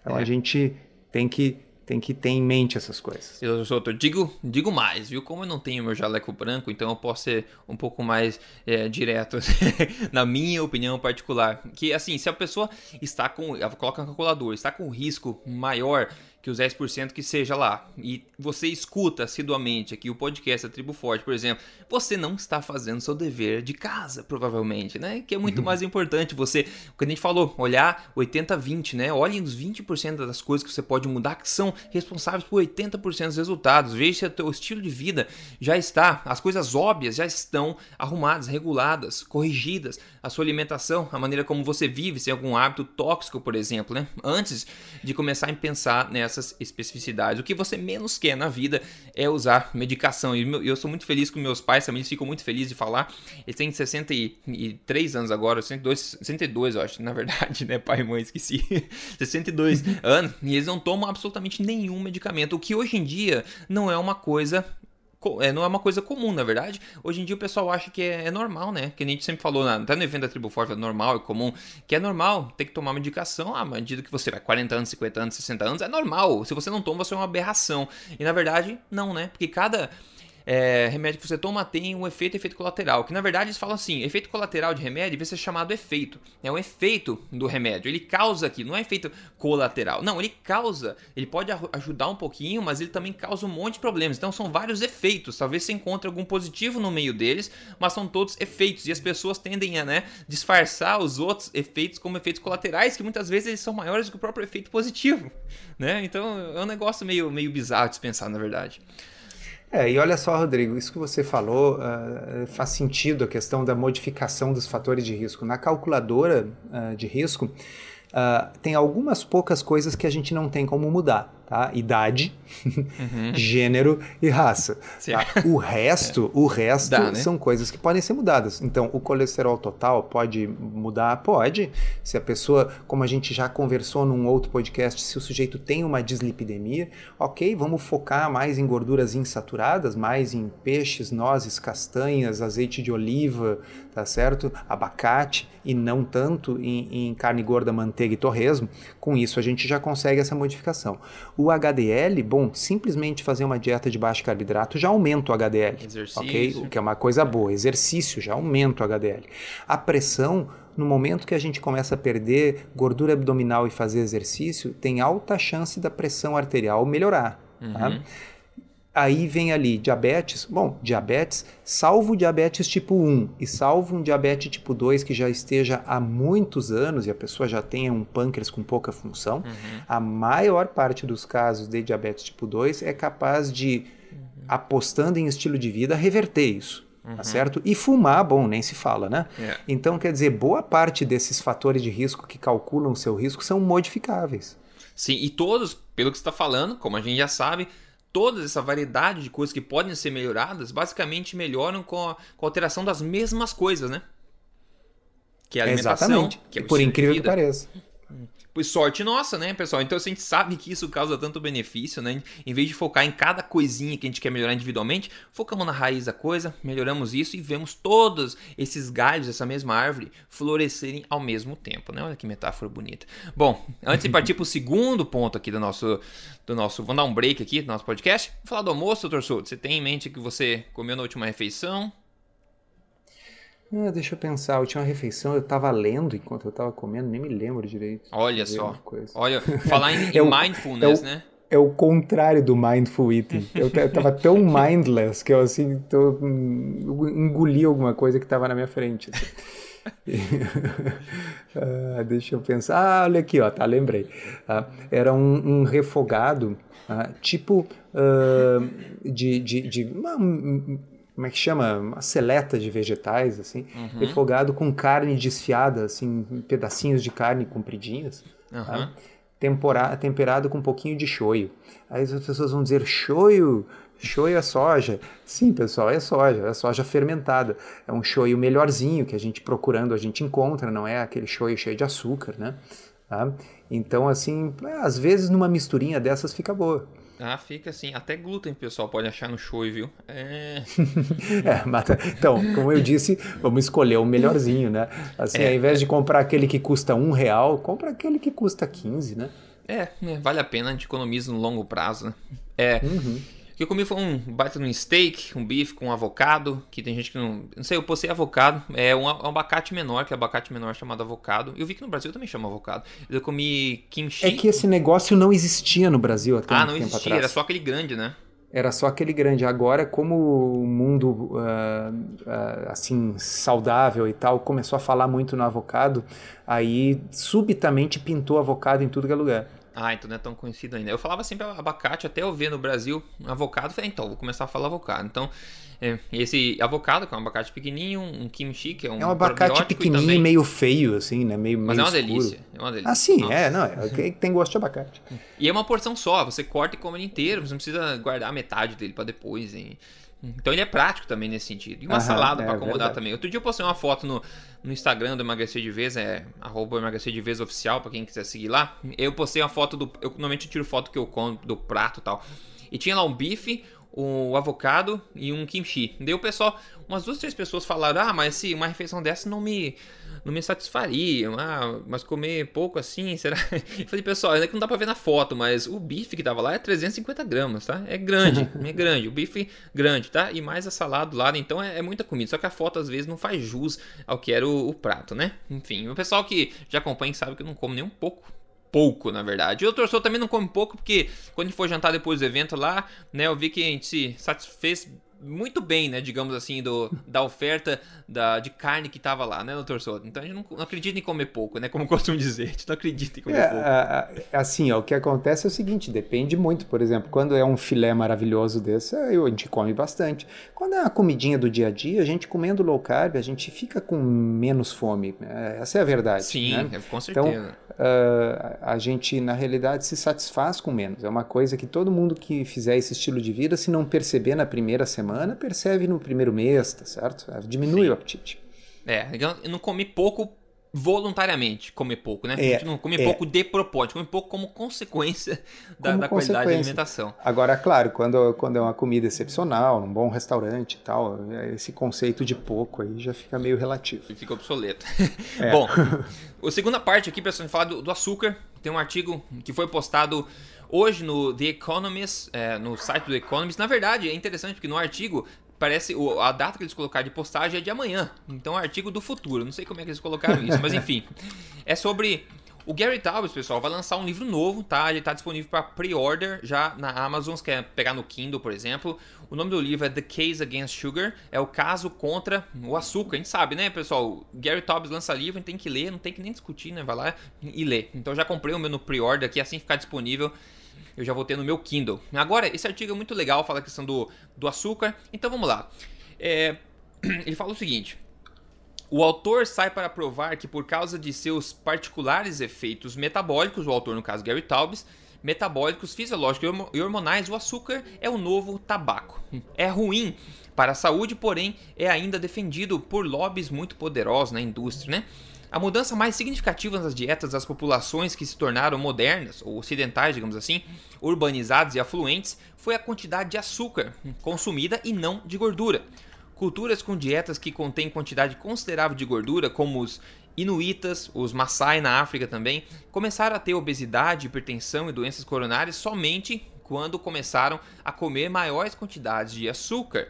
Então, é. a gente tem que tem que ter em mente essas coisas. Eu, doutor, digo, digo mais, viu? Como eu não tenho meu jaleco branco, então eu posso ser um pouco mais é, direto na minha opinião particular. Que assim, se a pessoa está com, ela coloca no calculador, está com risco maior que os 10% que seja lá, e você escuta assiduamente aqui o podcast da Tribo Forte, por exemplo, você não está fazendo seu dever de casa, provavelmente, né? Que é muito uhum. mais importante você, o que a gente falou, olhar 80-20, né? Olhem os 20% das coisas que você pode mudar que são responsáveis por 80% dos resultados. Veja se o teu estilo de vida já está, as coisas óbvias já estão arrumadas, reguladas, corrigidas, a sua alimentação, a maneira como você vive, se tem algum hábito tóxico, por exemplo, né? Antes de começar a pensar nessas especificidades. O que você menos quer na vida é usar medicação. E eu sou muito feliz com meus pais também, eles ficam muito felizes de falar. Eles têm 63 anos agora, 62, 62 eu acho, na verdade, né? Pai e mãe, esqueci. 62 anos, e eles não tomam absolutamente nenhum medicamento, o que hoje em dia não é uma coisa é, não é uma coisa comum, na verdade. Hoje em dia o pessoal acha que é, é normal, né? Que a gente sempre falou, na, até no evento da Tribo Forte, é normal, é comum, que é normal ter que tomar medicação à medida que você vai 40 anos, 50 anos, 60 anos, é normal. Se você não toma, você é uma aberração. E na verdade, não, né? Porque cada é, remédio que você toma tem um efeito efeito colateral. Que na verdade eles falam assim: efeito colateral de remédio deve ser chamado efeito. É um efeito do remédio. Ele causa aqui, não é efeito colateral. Não, ele causa. Ele pode ajudar um pouquinho, mas ele também causa um monte de problemas. Então são vários efeitos. Talvez você encontre algum positivo no meio deles, mas são todos efeitos. E as pessoas tendem a né, disfarçar os outros efeitos como efeitos colaterais, que muitas vezes eles são maiores do que o próprio efeito positivo. Né? Então é um negócio meio, meio bizarro de se pensar, na verdade. É, e olha só, Rodrigo, isso que você falou uh, faz sentido a questão da modificação dos fatores de risco. Na calculadora uh, de risco, uh, tem algumas poucas coisas que a gente não tem como mudar tá? Idade, uhum. gênero e raça. Tá? O resto, é. o resto Dá, né? são coisas que podem ser mudadas. Então, o colesterol total pode mudar? Pode. Se a pessoa, como a gente já conversou num outro podcast, se o sujeito tem uma dislipidemia, ok, vamos focar mais em gorduras insaturadas, mais em peixes, nozes, castanhas, azeite de oliva, tá certo? Abacate e não tanto em, em carne gorda, manteiga e torresmo. Com isso, a gente já consegue essa modificação. O HDL, bom, simplesmente fazer uma dieta de baixo carboidrato já aumenta o HDL. Exercício. Ok? O que é uma coisa boa. Exercício já aumenta o HDL. A pressão no momento que a gente começa a perder gordura abdominal e fazer exercício, tem alta chance da pressão arterial melhorar. Tá? Uhum. Tá? Aí vem ali diabetes. Bom, diabetes, salvo diabetes tipo 1 e salvo um diabetes tipo 2 que já esteja há muitos anos e a pessoa já tenha um pâncreas com pouca função, uhum. a maior parte dos casos de diabetes tipo 2 é capaz de, uhum. apostando em estilo de vida, reverter isso. Tá uhum. Tá certo? E fumar, bom, nem se fala, né? Yeah. É. Então, quer dizer, boa parte desses fatores de risco que calculam o seu risco são modificáveis. Sim, e todos, pelo que você está falando, como a gente já sabe, toda essa variedade de coisas que podem ser melhoradas, basicamente melhoram com a, com a alteração das mesmas coisas, né? Que é a alimentação, Exatamente. que é Por incrível que pareça. Sorte nossa, né, pessoal? Então, se a gente sabe que isso causa tanto benefício, né? Em vez de focar em cada coisinha que a gente quer melhorar individualmente, focamos na raiz da coisa, melhoramos isso e vemos todos esses galhos dessa mesma árvore florescerem ao mesmo tempo, né? Olha que metáfora bonita. Bom, antes de partir para o segundo ponto aqui do nosso, do nosso. Vamos dar um break aqui do nosso podcast. Vamos falar do almoço, doutor Souto. Você tem em mente que você comeu na última refeição? Ah, deixa eu pensar, a última refeição eu estava lendo enquanto eu estava comendo, nem me lembro direito. Olha só. Olha, falar em, é o, mindfulness, é o, né? É o contrário do mindful eating. Eu, eu tava tão mindless que eu assim, tô, engoli alguma coisa que estava na minha frente. Assim. ah, deixa eu pensar. Ah, olha aqui, ó, tá, lembrei. Ah, era um, um refogado, ah, tipo de, de, de uma, como é que chama? Uma seleta de vegetais, assim, uhum. refogado com carne desfiada, assim, pedacinhos de carne compridinhas, uhum. tá? Tempora, temperado com um pouquinho de shoyu. Aí as pessoas vão dizer, shoyu, shoyu é soja. Sim, pessoal, é soja, é soja fermentada. É um shoyu melhorzinho que a gente procurando, a gente encontra, não é aquele shoyu cheio de açúcar, né? Tá? Então, assim, às vezes numa misturinha dessas fica boa. Ah, fica assim. Até glúten, pessoal, pode achar no show, viu? É. é mata. Então, como eu disse, vamos escolher o melhorzinho, né? Assim, é. ao invés de comprar aquele que custa um real, compra aquele que custa 15, né? É, né? vale a pena, a gente economiza no longo prazo, né? É. Uhum que eu comi foi um baita no steak, um bife com avocado, que tem gente que não. Não sei, eu postei avocado. É um, um abacate menor, que é abacate menor chamado avocado. Eu vi que no Brasil também chama avocado. Eu comi kimchi. É que esse negócio não existia no Brasil até ah, um tempo existia, atrás. era só aquele grande, né? Era só aquele grande. Agora, como o mundo uh, uh, assim saudável e tal começou a falar muito no avocado, aí subitamente pintou avocado em tudo que é lugar. Ah, então não é tão conhecido ainda. Eu falava sempre abacate, até eu ver no Brasil avocado, falei, então, vou começar a falar avocado. Então, é, esse avocado, que é um abacate pequenininho, um kimchi, que é um É um abacate pequenininho também... meio feio, assim, né? Meio, Mas meio é uma escuro. delícia. É uma delícia. Ah, sim, Nossa. é, não, é, tem gosto de abacate. E é uma porção só, você corta e come ele inteiro, você não precisa guardar metade dele para depois, hein? Então ele é prático também nesse sentido. E uma Aham, salada é, para acomodar verdade. também. Outro dia eu postei uma foto no, no Instagram do Emagrecer de Vez, é arroba emagrecer de vez oficial, para quem quiser seguir lá. Eu postei uma foto do. Eu normalmente tiro foto que eu como do prato e tal. E tinha lá um bife, o avocado e um kimchi. Daí o pessoal, umas duas, três pessoas falaram: Ah, mas se uma refeição dessa não me não me satisfaria, ah, mas comer pouco assim, será? Eu falei, pessoal, ainda que não dá pra ver na foto, mas o bife que tava lá é 350 gramas, tá? É grande, é grande, o bife grande, tá? E mais a salada do lado, então é, é, muita comida. Só que a foto às vezes não faz jus ao que era o, o prato, né? Enfim, o pessoal que já acompanha sabe que eu não como nem um pouco pouco, na verdade. E o torcedor também não come pouco, porque quando a gente for jantar depois do evento lá, né, eu vi que a gente se satisfez muito bem, né, digamos assim, do, da oferta da, de carne que tava lá, né, doutor Soto? Então a gente não, não acredita em comer pouco, né, como costumo dizer, a gente não acredita em comer é, pouco. assim, ó, o que acontece é o seguinte, depende muito, por exemplo, quando é um filé maravilhoso desse, a gente come bastante. Quando é uma comidinha do dia a dia, a gente comendo low carb, a gente fica com menos fome, é, essa é a verdade. Sim, né? É, com certeza. Então, uh, a gente, na realidade, se satisfaz com menos. É uma coisa que todo mundo que fizer esse estilo de vida, se não perceber na primeira semana, percebe no primeiro mês, tá certo? Diminui Sim. o apetite. É, eu não comi pouco voluntariamente comer pouco, né? É, não come é. pouco de propósito, come pouco como consequência da, como da consequência. qualidade da alimentação. Agora, claro, quando, quando é uma comida excepcional, num bom restaurante e tal, esse conceito de pouco aí já fica meio relativo. Fica obsoleto. É. bom, a segunda parte aqui, pessoal, a gente falar do, do, açúcar. Tem um artigo que foi postado hoje no The Economist, é, no site do Economist. Na verdade, é interessante porque no artigo parece a data que eles colocaram de postagem é de amanhã. Então é artigo do futuro. Não sei como é que eles colocaram isso, mas enfim. É sobre O Gary Taubes, pessoal, vai lançar um livro novo, tá? Ele tá disponível para pre-order já na Amazon, se quer pegar no Kindle, por exemplo. O nome do livro é The Case Against Sugar, é o caso contra o açúcar. A gente sabe, né, pessoal? Gary Taubes lança livro, a gente tem que ler, não tem que nem discutir, né? Vai lá e ler. Então já comprei o meu no pre-order aqui, assim ficar disponível eu já vou ter no meu Kindle. Agora, esse artigo é muito legal, fala a questão do, do açúcar. Então vamos lá. É, ele fala o seguinte: o autor sai para provar que, por causa de seus particulares efeitos metabólicos, o autor, no caso Gary Taubes, metabólicos, fisiológicos e hormonais, o açúcar é o novo tabaco. É ruim para a saúde, porém é ainda defendido por lobbies muito poderosos na indústria, né? A mudança mais significativa nas dietas das populações que se tornaram modernas, ou ocidentais, digamos assim, urbanizadas e afluentes, foi a quantidade de açúcar consumida e não de gordura. Culturas com dietas que contêm quantidade considerável de gordura, como os inuitas, os Maasai na África também, começaram a ter obesidade, hipertensão e doenças coronárias somente quando começaram a comer maiores quantidades de açúcar.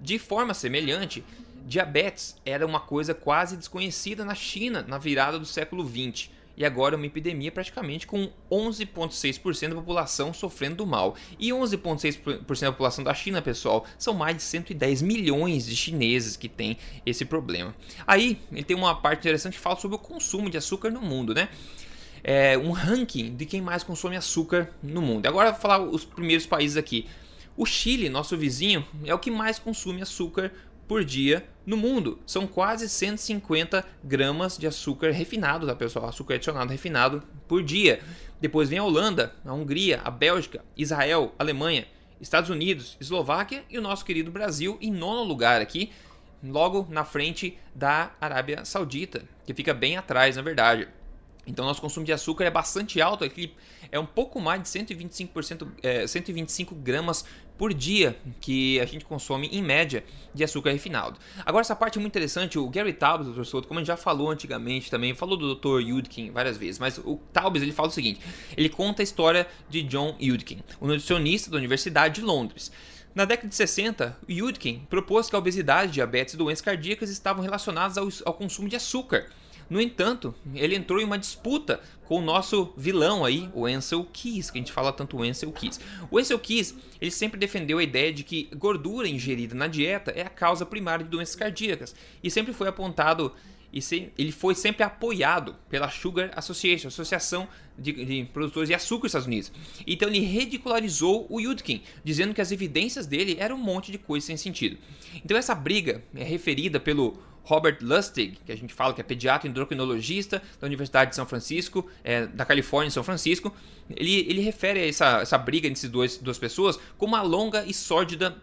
De forma semelhante, diabetes era uma coisa quase desconhecida na China na virada do século 20 e agora uma epidemia praticamente com 11,6% da população sofrendo do mal. E 11,6% da população da China, pessoal, são mais de 110 milhões de chineses que têm esse problema. Aí, ele tem uma parte interessante que fala sobre o consumo de açúcar no mundo, né? É um ranking de quem mais consome açúcar no mundo. Agora vou falar os primeiros países aqui. O Chile, nosso vizinho, é o que mais consome açúcar por dia no mundo. São quase 150 gramas de açúcar refinado, tá pessoal? Açúcar adicionado refinado por dia. Depois vem a Holanda, a Hungria, a Bélgica, Israel, Alemanha, Estados Unidos, Eslováquia e o nosso querido Brasil em nono lugar aqui, logo na frente da Arábia Saudita, que fica bem atrás, na verdade. Então, nosso consumo de açúcar é bastante alto aqui, é um pouco mais de 125%, é, 125 gramas por dia que a gente consome em média de açúcar refinado. Agora essa parte é muito interessante, o Gary Taubes, Dr. Souto, como a gente já falou antigamente também, falou do Dr. Yudkin várias vezes, mas o Taubes ele fala o seguinte, ele conta a história de John Yudkin, um nutricionista da Universidade de Londres. Na década de 60, Yudkin propôs que a obesidade, diabetes e doenças cardíacas estavam relacionadas ao, ao consumo de açúcar. No entanto, ele entrou em uma disputa com o nosso vilão aí, o Ansel Keys, que a gente fala tanto o Ansel Keys. O Ansel Keys, ele sempre defendeu a ideia de que gordura ingerida na dieta é a causa primária de doenças cardíacas e sempre foi apontado e se, ele foi sempre apoiado pela Sugar Association, Associação de, de, Produtores de Açúcar dos Estados Unidos. Então ele ridicularizou o Yudkin, dizendo que as evidências dele eram um monte de coisa sem sentido. Então essa briga é referida pelo Robert Lustig, que a gente fala que é pediatra endocrinologista da Universidade de São Francisco, é, da Califórnia, em São Francisco, ele, ele refere a essa, essa briga entre essas duas pessoas como uma longa e sórdida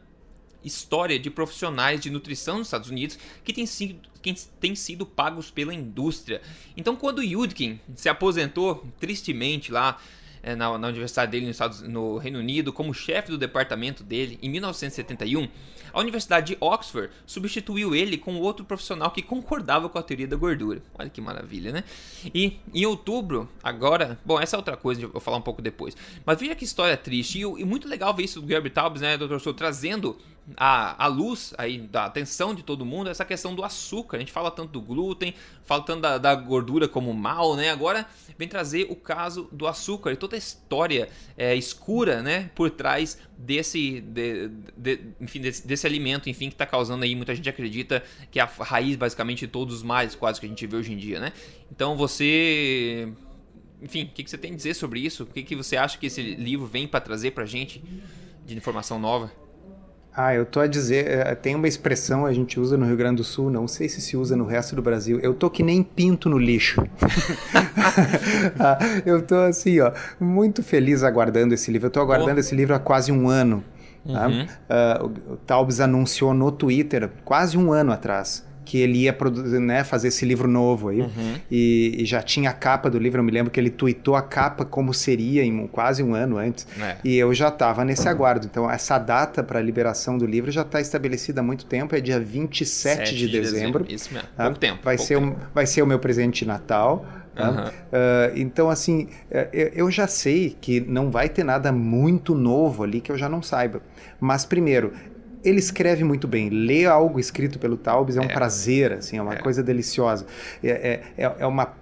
história de profissionais de nutrição nos Estados Unidos que têm sido, que têm sido pagos pela indústria. Então, quando Yudkin se aposentou tristemente lá é, na, na, universidade dele no, Estados, no Reino Unido como chefe do departamento dele em 1971, a Universidade de Oxford substituiu ele com outro profissional que concordava com a teoria da gordura. Olha que maravilha, né? E em outubro, agora, bom, essa é outra coisa, eu vou falar um pouco depois. Mas veja que história triste e, e muito legal ver isso do Gary Taubes, né, Dr. Sou, trazendo a, luz aí da atenção de todo mundo essa questão do açúcar. A gente fala tanto do glúten, fala tanto da, da gordura como mal, né? Agora vem trazer o caso do açúcar e toda a história é, escura, né, por trás desse, de, de, enfim, desse, desse, alimento, enfim, que está causando aí muita gente acredita que é a raiz basicamente de todos os males quase que a gente vê hoje em dia, né? Então você enfim, o que, que, você tem a dizer sobre isso? O que, que você acha que esse livro vem para trazer para gente de informação nova? Ah, eu tô a dizer, eh, tem uma expressão a gente usa no Rio Grande do Sul, não sei se se usa no resto do Brasil. Eu tô que nem pinto no lixo. Ah, eu tô assim, ó, muito feliz aguardando esse livro. Eu tô aguardando oh. esse livro há quase um ano. Tá? Uhum. Uh, o Taubes anunciou no Twitter quase um ano atrás que ele ia né, fazer esse livro novo aí. Uhum. E, e, já tinha a capa do livro, eu me lembro que ele tweetou a capa como seria em quase um ano antes. É. E eu já estava nesse aguardo. Então, essa data para a liberação do livro já está estabelecida há muito tempo, é dia 27 de, de dezembro. Isso mesmo, tá? pouco tempo. Vai, pouco ser tempo. Um, vai ser o meu presente de Natal. Uhum. Uh, então, assim, uh, eu já sei que não vai ter nada muito novo ali que eu já não saiba. Mas, primeiro, ele escreve muito bem. Ler algo escrito pelo Taubes é um é. prazer, assim, é uma é. coisa deliciosa. É, é, é, é uma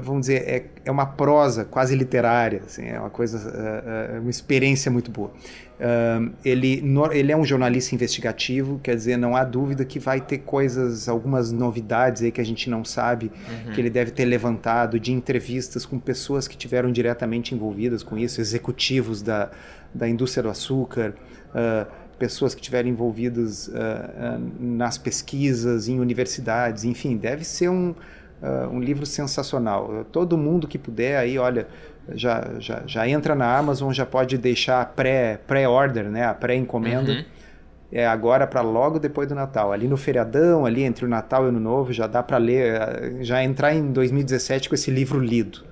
vamos dizer, é, é uma prosa quase literária, assim, é uma coisa, é, é uma experiência muito boa. Uh, ele, ele é um jornalista investigativo, quer dizer, não há dúvida que vai ter coisas, algumas novidades aí que a gente não sabe, uhum. que ele deve ter levantado de entrevistas com pessoas que tiveram diretamente envolvidas com isso, executivos da, da indústria do açúcar, uh, pessoas que estiveram envolvidas uh, nas pesquisas, em universidades, enfim, deve ser um, um livro sensacional. Todo mundo que puder aí, olha, já, já, já entra na Amazon, já pode deixar pré, pré-order, né, a pré-encomenda. Uhum. É agora para logo depois do Natal. Ali no feriadão, ali entre o Natal e o Ano Novo, já dá para ler, já entrar em 2017 com esse livro lido.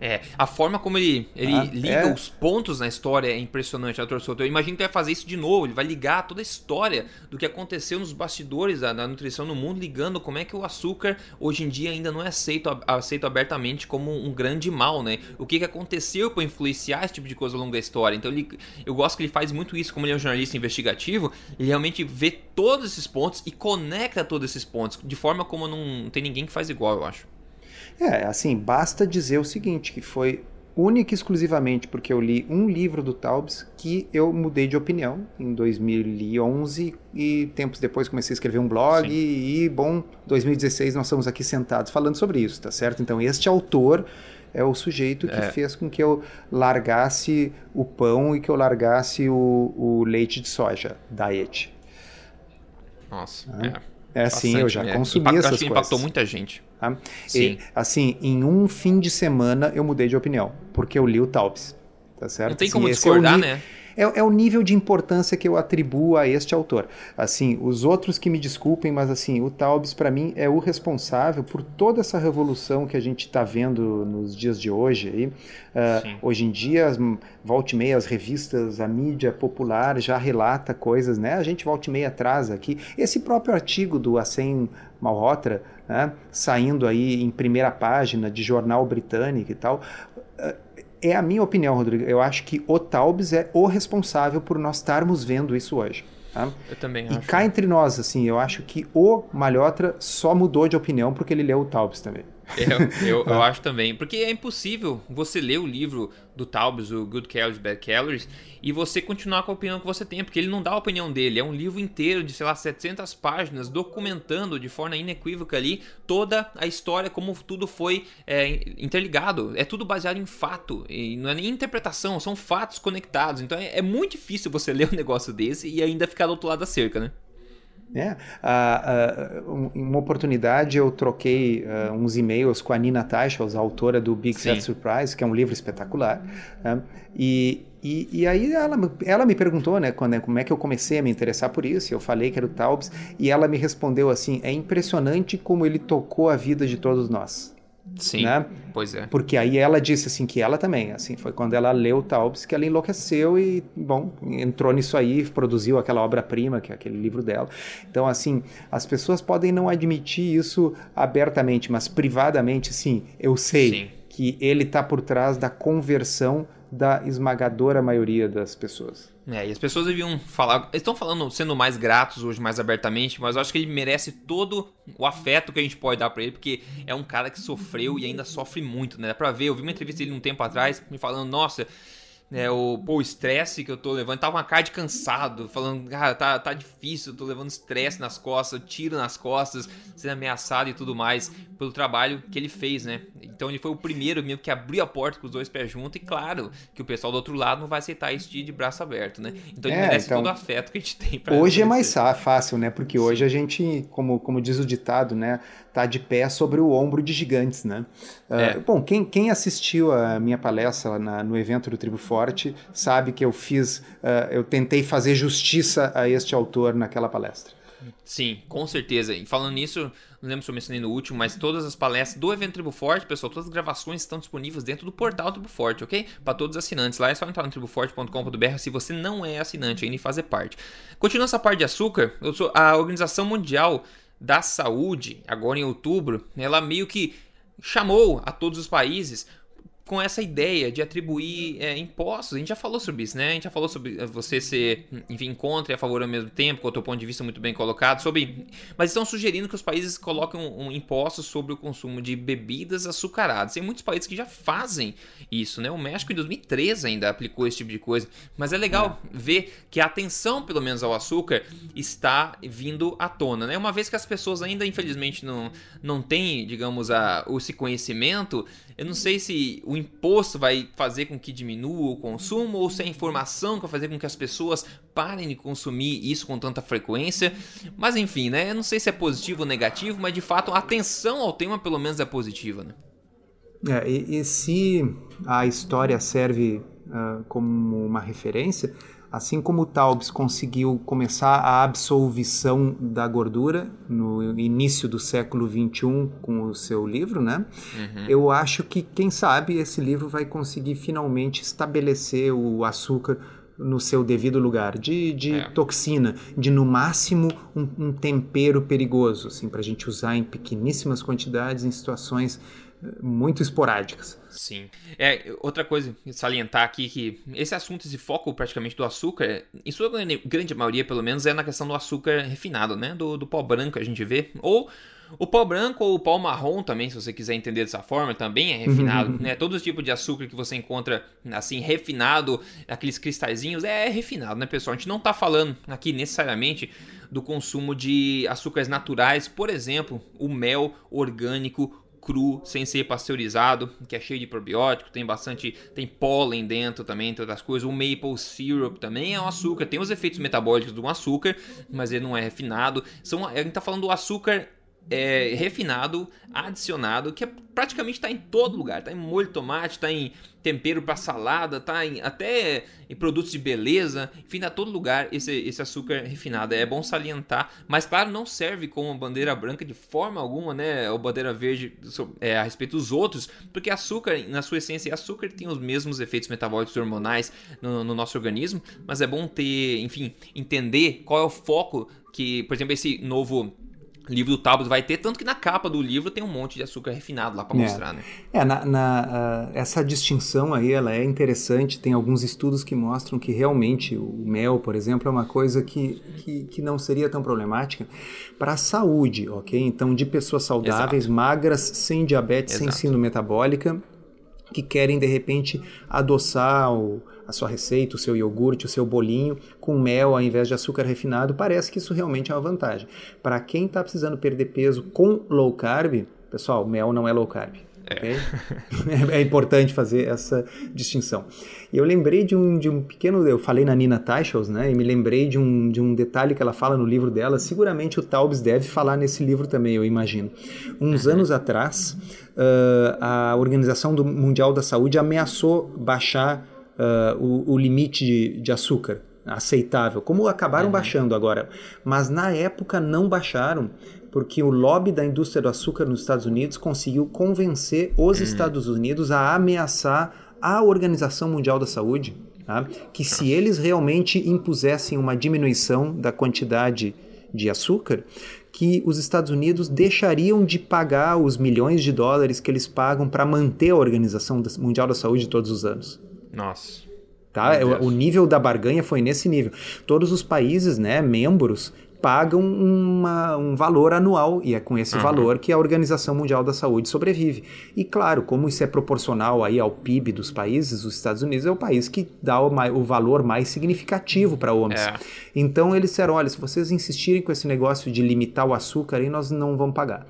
É, a forma como ele, ele ah, liga é. os pontos na história é impressionante, Arthur Souto. Eu imagino que ele vai fazer isso de novo, ele vai ligar toda a história do que aconteceu nos bastidores da, da, nutrição no mundo, ligando como é que o açúcar hoje em dia ainda não é aceito, aceito abertamente como um grande mal, né? O que, que aconteceu para influenciar esse tipo de coisa ao longo da história. Então ele, eu gosto que ele faz muito isso, como ele é um jornalista investigativo, ele realmente vê todos esses pontos e conecta todos esses pontos, de forma como não tem ninguém que faz igual, eu acho. É, assim, basta dizer o seguinte, que foi única e exclusivamente porque eu li um livro do Taubes que eu mudei de opinião em 2011 e tempos depois comecei a escrever um blog e, e, bom, 2016 nós estamos aqui sentados falando sobre isso, tá certo? Então este autor é o sujeito que é. fez com que eu largasse o pão e que eu largasse o, o leite de soja, diet. Nossa, é. É assim, eu já consumi essas acho que coisas. impactou muita gente. Tá? E, assim, em um fim de semana eu mudei de opinião, porque eu li o Taubes. Tá certo? Não tem assim, como discordar, é né? É, é, o nível de importância que eu atribuo a este autor. Assim, os outros que me desculpem, mas assim, o Taubes para mim é o responsável por toda essa revolução que a gente está vendo nos dias de hoje. Aí. Uh, hoje em dia, as, volta e meia, as revistas, a mídia popular já relata coisas, né? A gente volta e meia atrás aqui. Esse próprio artigo do Assem Malhotra, né, saindo aí em primeira página de jornal britânico e tal. Eh, é a minha opinião, Rodrigo. Eu acho que o Taubes é o responsável por nós estarmos vendo isso hoje. Tá? Eu também e acho. cá entre nós, assim, eu acho que o Malhotra só mudou de opinião porque ele leu o Taubes também. Eu, eu, eu, acho também. Porque é impossível você ler o livro do Taubes, o Good Calories, Bad Calories, e você continuar com a opinião que você tem, porque ele não dá a opinião dele. É um livro inteiro de, sei lá, 700 páginas, documentando de forma inequívoca ali toda a história, como tudo foi é, interligado. É tudo baseado em fato, e não é nem interpretação, são fatos conectados. Então é, é muito difícil você ler um negócio desse e ainda ficar do outro lado da cerca, né? É, ah, uh, uma oportunidade eu troquei uh, uns e-mails com a Nina Teichels, a autora do Big Sim. Fat Surprise, que é um livro espetacular. Né? E, e, e, aí ela, ela me perguntou né, quando, como é que eu comecei a me interessar por isso. Eu falei que era o Taubes e ela me respondeu assim: é impressionante como ele tocou a vida de todos nós. Sim, né? pois é. Porque aí ela disse assim que ela também, assim, foi quando ela leu Taubes que ela enlouqueceu e, bom, entrou nisso aí, produziu aquela obra-prima, que é aquele livro dela. Então, assim, as pessoas podem não admitir isso abertamente, mas privadamente, sim, eu sei sim. que ele está por trás da conversão da esmagadora maioria das pessoas. É, e as pessoas deviam falar. Estão falando, sendo mais gratos hoje, mais abertamente, mas eu acho que ele merece todo o afeto que a gente pode dar para ele, porque é um cara que sofreu e ainda sofre muito, né? Dá pra ver, eu vi uma entrevista dele um tempo atrás, me falando, nossa, né, o, pô, o estresse que eu tô levando, tava uma cara de cansado, falando, cara, tá, tá difícil, eu tô levando estresse nas costas, tiro nas costas, sendo ameaçado e tudo mais, pelo trabalho que ele fez, né? Então ele foi o primeiro mesmo que abriu a porta com os dois pés juntos, e claro que o pessoal do outro lado não vai aceitar isso de, de braço aberto, né? Então ele é, merece então, todo o afeto que a gente tem pra Hoje é mais fácil, né? Porque hoje a gente, como, como diz o ditado, né? Tá de pé sobre o ombro de gigantes, né? Uh, é. Bom, quem, quem assistiu a minha palestra na, no evento do Tribo Forte sabe que eu fiz, uh, eu tentei fazer justiça a este autor naquela palestra. Sim, com certeza. E falando nisso, não lembro se eu mencionei no último, mas todas as palestras do evento Tribo Forte, pessoal, todas as gravações estão disponíveis dentro do portal Tribo Forte, ok? Para todos os assinantes. Lá é só entrar no triboforte.com.br se você não é assinante ainda e fazer parte. Continuando essa parte de açúcar, eu sou a Organização Mundial da Saúde, agora em outubro, ela meio que chamou a todos os países com essa ideia de atribuir é, impostos. A gente já falou sobre isso, né? A gente já falou sobre é, você ser, enfim, contra e a favor ao mesmo tempo, com o teu ponto de vista muito bem colocado, sobre. Mas estão sugerindo que os países coloquem um, um imposto sobre o consumo de bebidas açucaradas. Tem muitos países que já fazem isso, né? O México em 2013 ainda aplicou esse tipo de coisa. Mas é legal ver que a atenção, pelo menos ao açúcar, está vindo à tona, né? Uma vez que as pessoas ainda, infelizmente, não, não têm, digamos, a, esse conhecimento, eu não sei se o imposto vai fazer com que diminua o consumo ou se a informação que vai fazer com que as pessoas parem de consumir isso com tanta frequência. Mas enfim, né? Eu não sei se é positivo ou negativo, mas de fato a atenção ao tema pelo menos é positiva, né? É, e, e, se a história serve uh, como uma referência, Assim como o Taubes conseguiu começar a absolvição da gordura no início do século XXI com o seu livro, né? Uhum. Eu acho que, quem sabe, esse livro vai conseguir finalmente estabelecer o açúcar no seu devido lugar, de, de é. toxina, de no máximo um, um tempero perigoso, assim, para a gente usar em pequeníssimas quantidades em situações muito esporádicas. Sim. É, outra coisa salientar aqui que esse assunto, esse foco praticamente do açúcar, em sua grande maioria, pelo menos, é na questão do açúcar refinado, né? Do, do pó branco a gente vê. Ou o pó branco ou o pó marrom também, se você quiser entender dessa forma, também é refinado, né? Todo tipo de açúcar que você encontra assim refinado, aqueles cristalzinhos, é, é refinado, né, pessoal? A gente não tá falando aqui necessariamente do consumo de açúcares naturais, por exemplo, o mel orgânico cru, sem ser pasteurizado, que é cheio de probiótico, tem bastante, tem pólen dentro também, entre outras coisas. O maple syrup também é um açúcar, tem os efeitos metabólicos um açúcar, mas ele não é refinado. São, a gente está falando do açúcar é, refinado, adicionado, que é, praticamente está em todo lugar. Está em molho de tomate, está em tempero para salada, está em, até em produtos de beleza, enfim, está todo lugar esse, esse açúcar refinado. É bom salientar, mas claro, não serve como bandeira branca de forma alguma, né? Ou bandeira verde é, a respeito dos outros, porque açúcar, na sua essência, açúcar tem os mesmos efeitos metabólicos hormonais no, no nosso organismo, mas é bom ter, enfim, entender qual é o foco que, por exemplo, esse novo livro do Taubes vai ter, tanto que na capa do livro tem um monte de açúcar refinado lá para é. mostrar, né? É, na, na uh, essa distinção aí, ela é interessante, tem alguns estudos que mostram que realmente o mel, por exemplo, é uma coisa que, que, que não seria tão problemática para a saúde, ok? Então, de pessoas saudáveis, Exato. magras, sem diabetes, Exato. sem síndrome metabólica, que querem, de repente, adoçar o a sua receita, o seu iogurte, o seu bolinho com mel ao invés de açúcar refinado, parece que isso realmente é uma vantagem. Para quem está precisando perder peso com low carb, pessoal, mel não é low carb. É. Okay? é importante fazer essa distinção. E eu lembrei de um, de um pequeno. Eu falei na Nina Teichels, né? E me lembrei de um, de um detalhe que ela fala no livro dela. Seguramente o Taubes deve falar nesse livro também, eu imagino. Uns uhum. anos atrás, uh, a Organização Mundial da Saúde ameaçou baixar uh, o, o, limite de, de, açúcar aceitável, como acabaram uhum. baixando agora. Mas na época não baixaram, porque o lobby da indústria do açúcar nos Estados Unidos conseguiu convencer os uhum. Estados Unidos a ameaçar a Organização Mundial da Saúde, tá? que se eles realmente impusessem uma diminuição da quantidade de açúcar, que os Estados Unidos deixariam de pagar os milhões de dólares que eles pagam para manter a Organização Mundial da Saúde todos os anos. Nossa. Tá? O nível da barganha foi nesse nível. Todos os países, né, membros, pagam uma, um valor anual e é com esse uhum. valor que a Organização Mundial da Saúde sobrevive. E claro, como isso é proporcional aí ao PIB dos países, os Estados Unidos é o país que dá o, o valor mais significativo para a OMS. É. Então eles disseram, olha, se vocês insistirem com esse negócio de limitar o açúcar, aí nós não vamos pagar.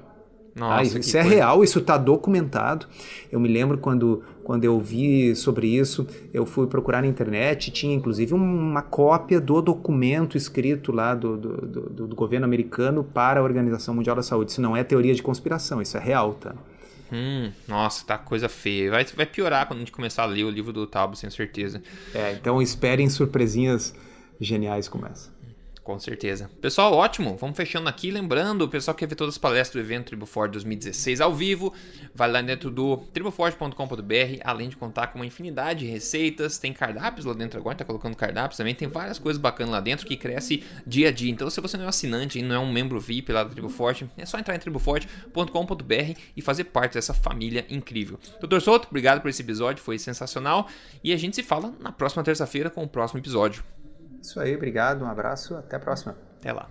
Nossa, ah, isso é coisa. real, isso está documentado. Eu me lembro quando, quando eu vi sobre isso, eu fui procurar na internet, tinha inclusive uma cópia do documento escrito lá do, do, do, do governo americano para a Organização Mundial da Saúde. Isso não é teoria de conspiração, isso é real, tá? Hum, nossa, tá coisa feia. Vai, vai piorar quando a gente começar a ler o livro do Tabo, sem certeza. É, então esperem surpresinhas geniais como essa. Com certeza. Pessoal, ótimo. Vamos fechando aqui. Lembrando, o pessoal que quer ver todas as palestras do evento Triboforte 2016 ao vivo, vai lá dentro do triboforte.com.br, além de contar com uma infinidade de receitas, tem cardápios lá dentro agora, tá colocando cardápios também, tem várias coisas bacanas lá dentro que cresce dia a dia. Então, se você não é um assinante e não é um membro VIP lá do Triboforte, é só entrar em triboforte.com.br e fazer parte dessa família incrível. Doutor Souto, obrigado por esse episódio, foi sensacional. E a gente se fala na próxima terça-feira com o próximo episódio. Isso aí, obrigado, um abraço, até a próxima. Até lá.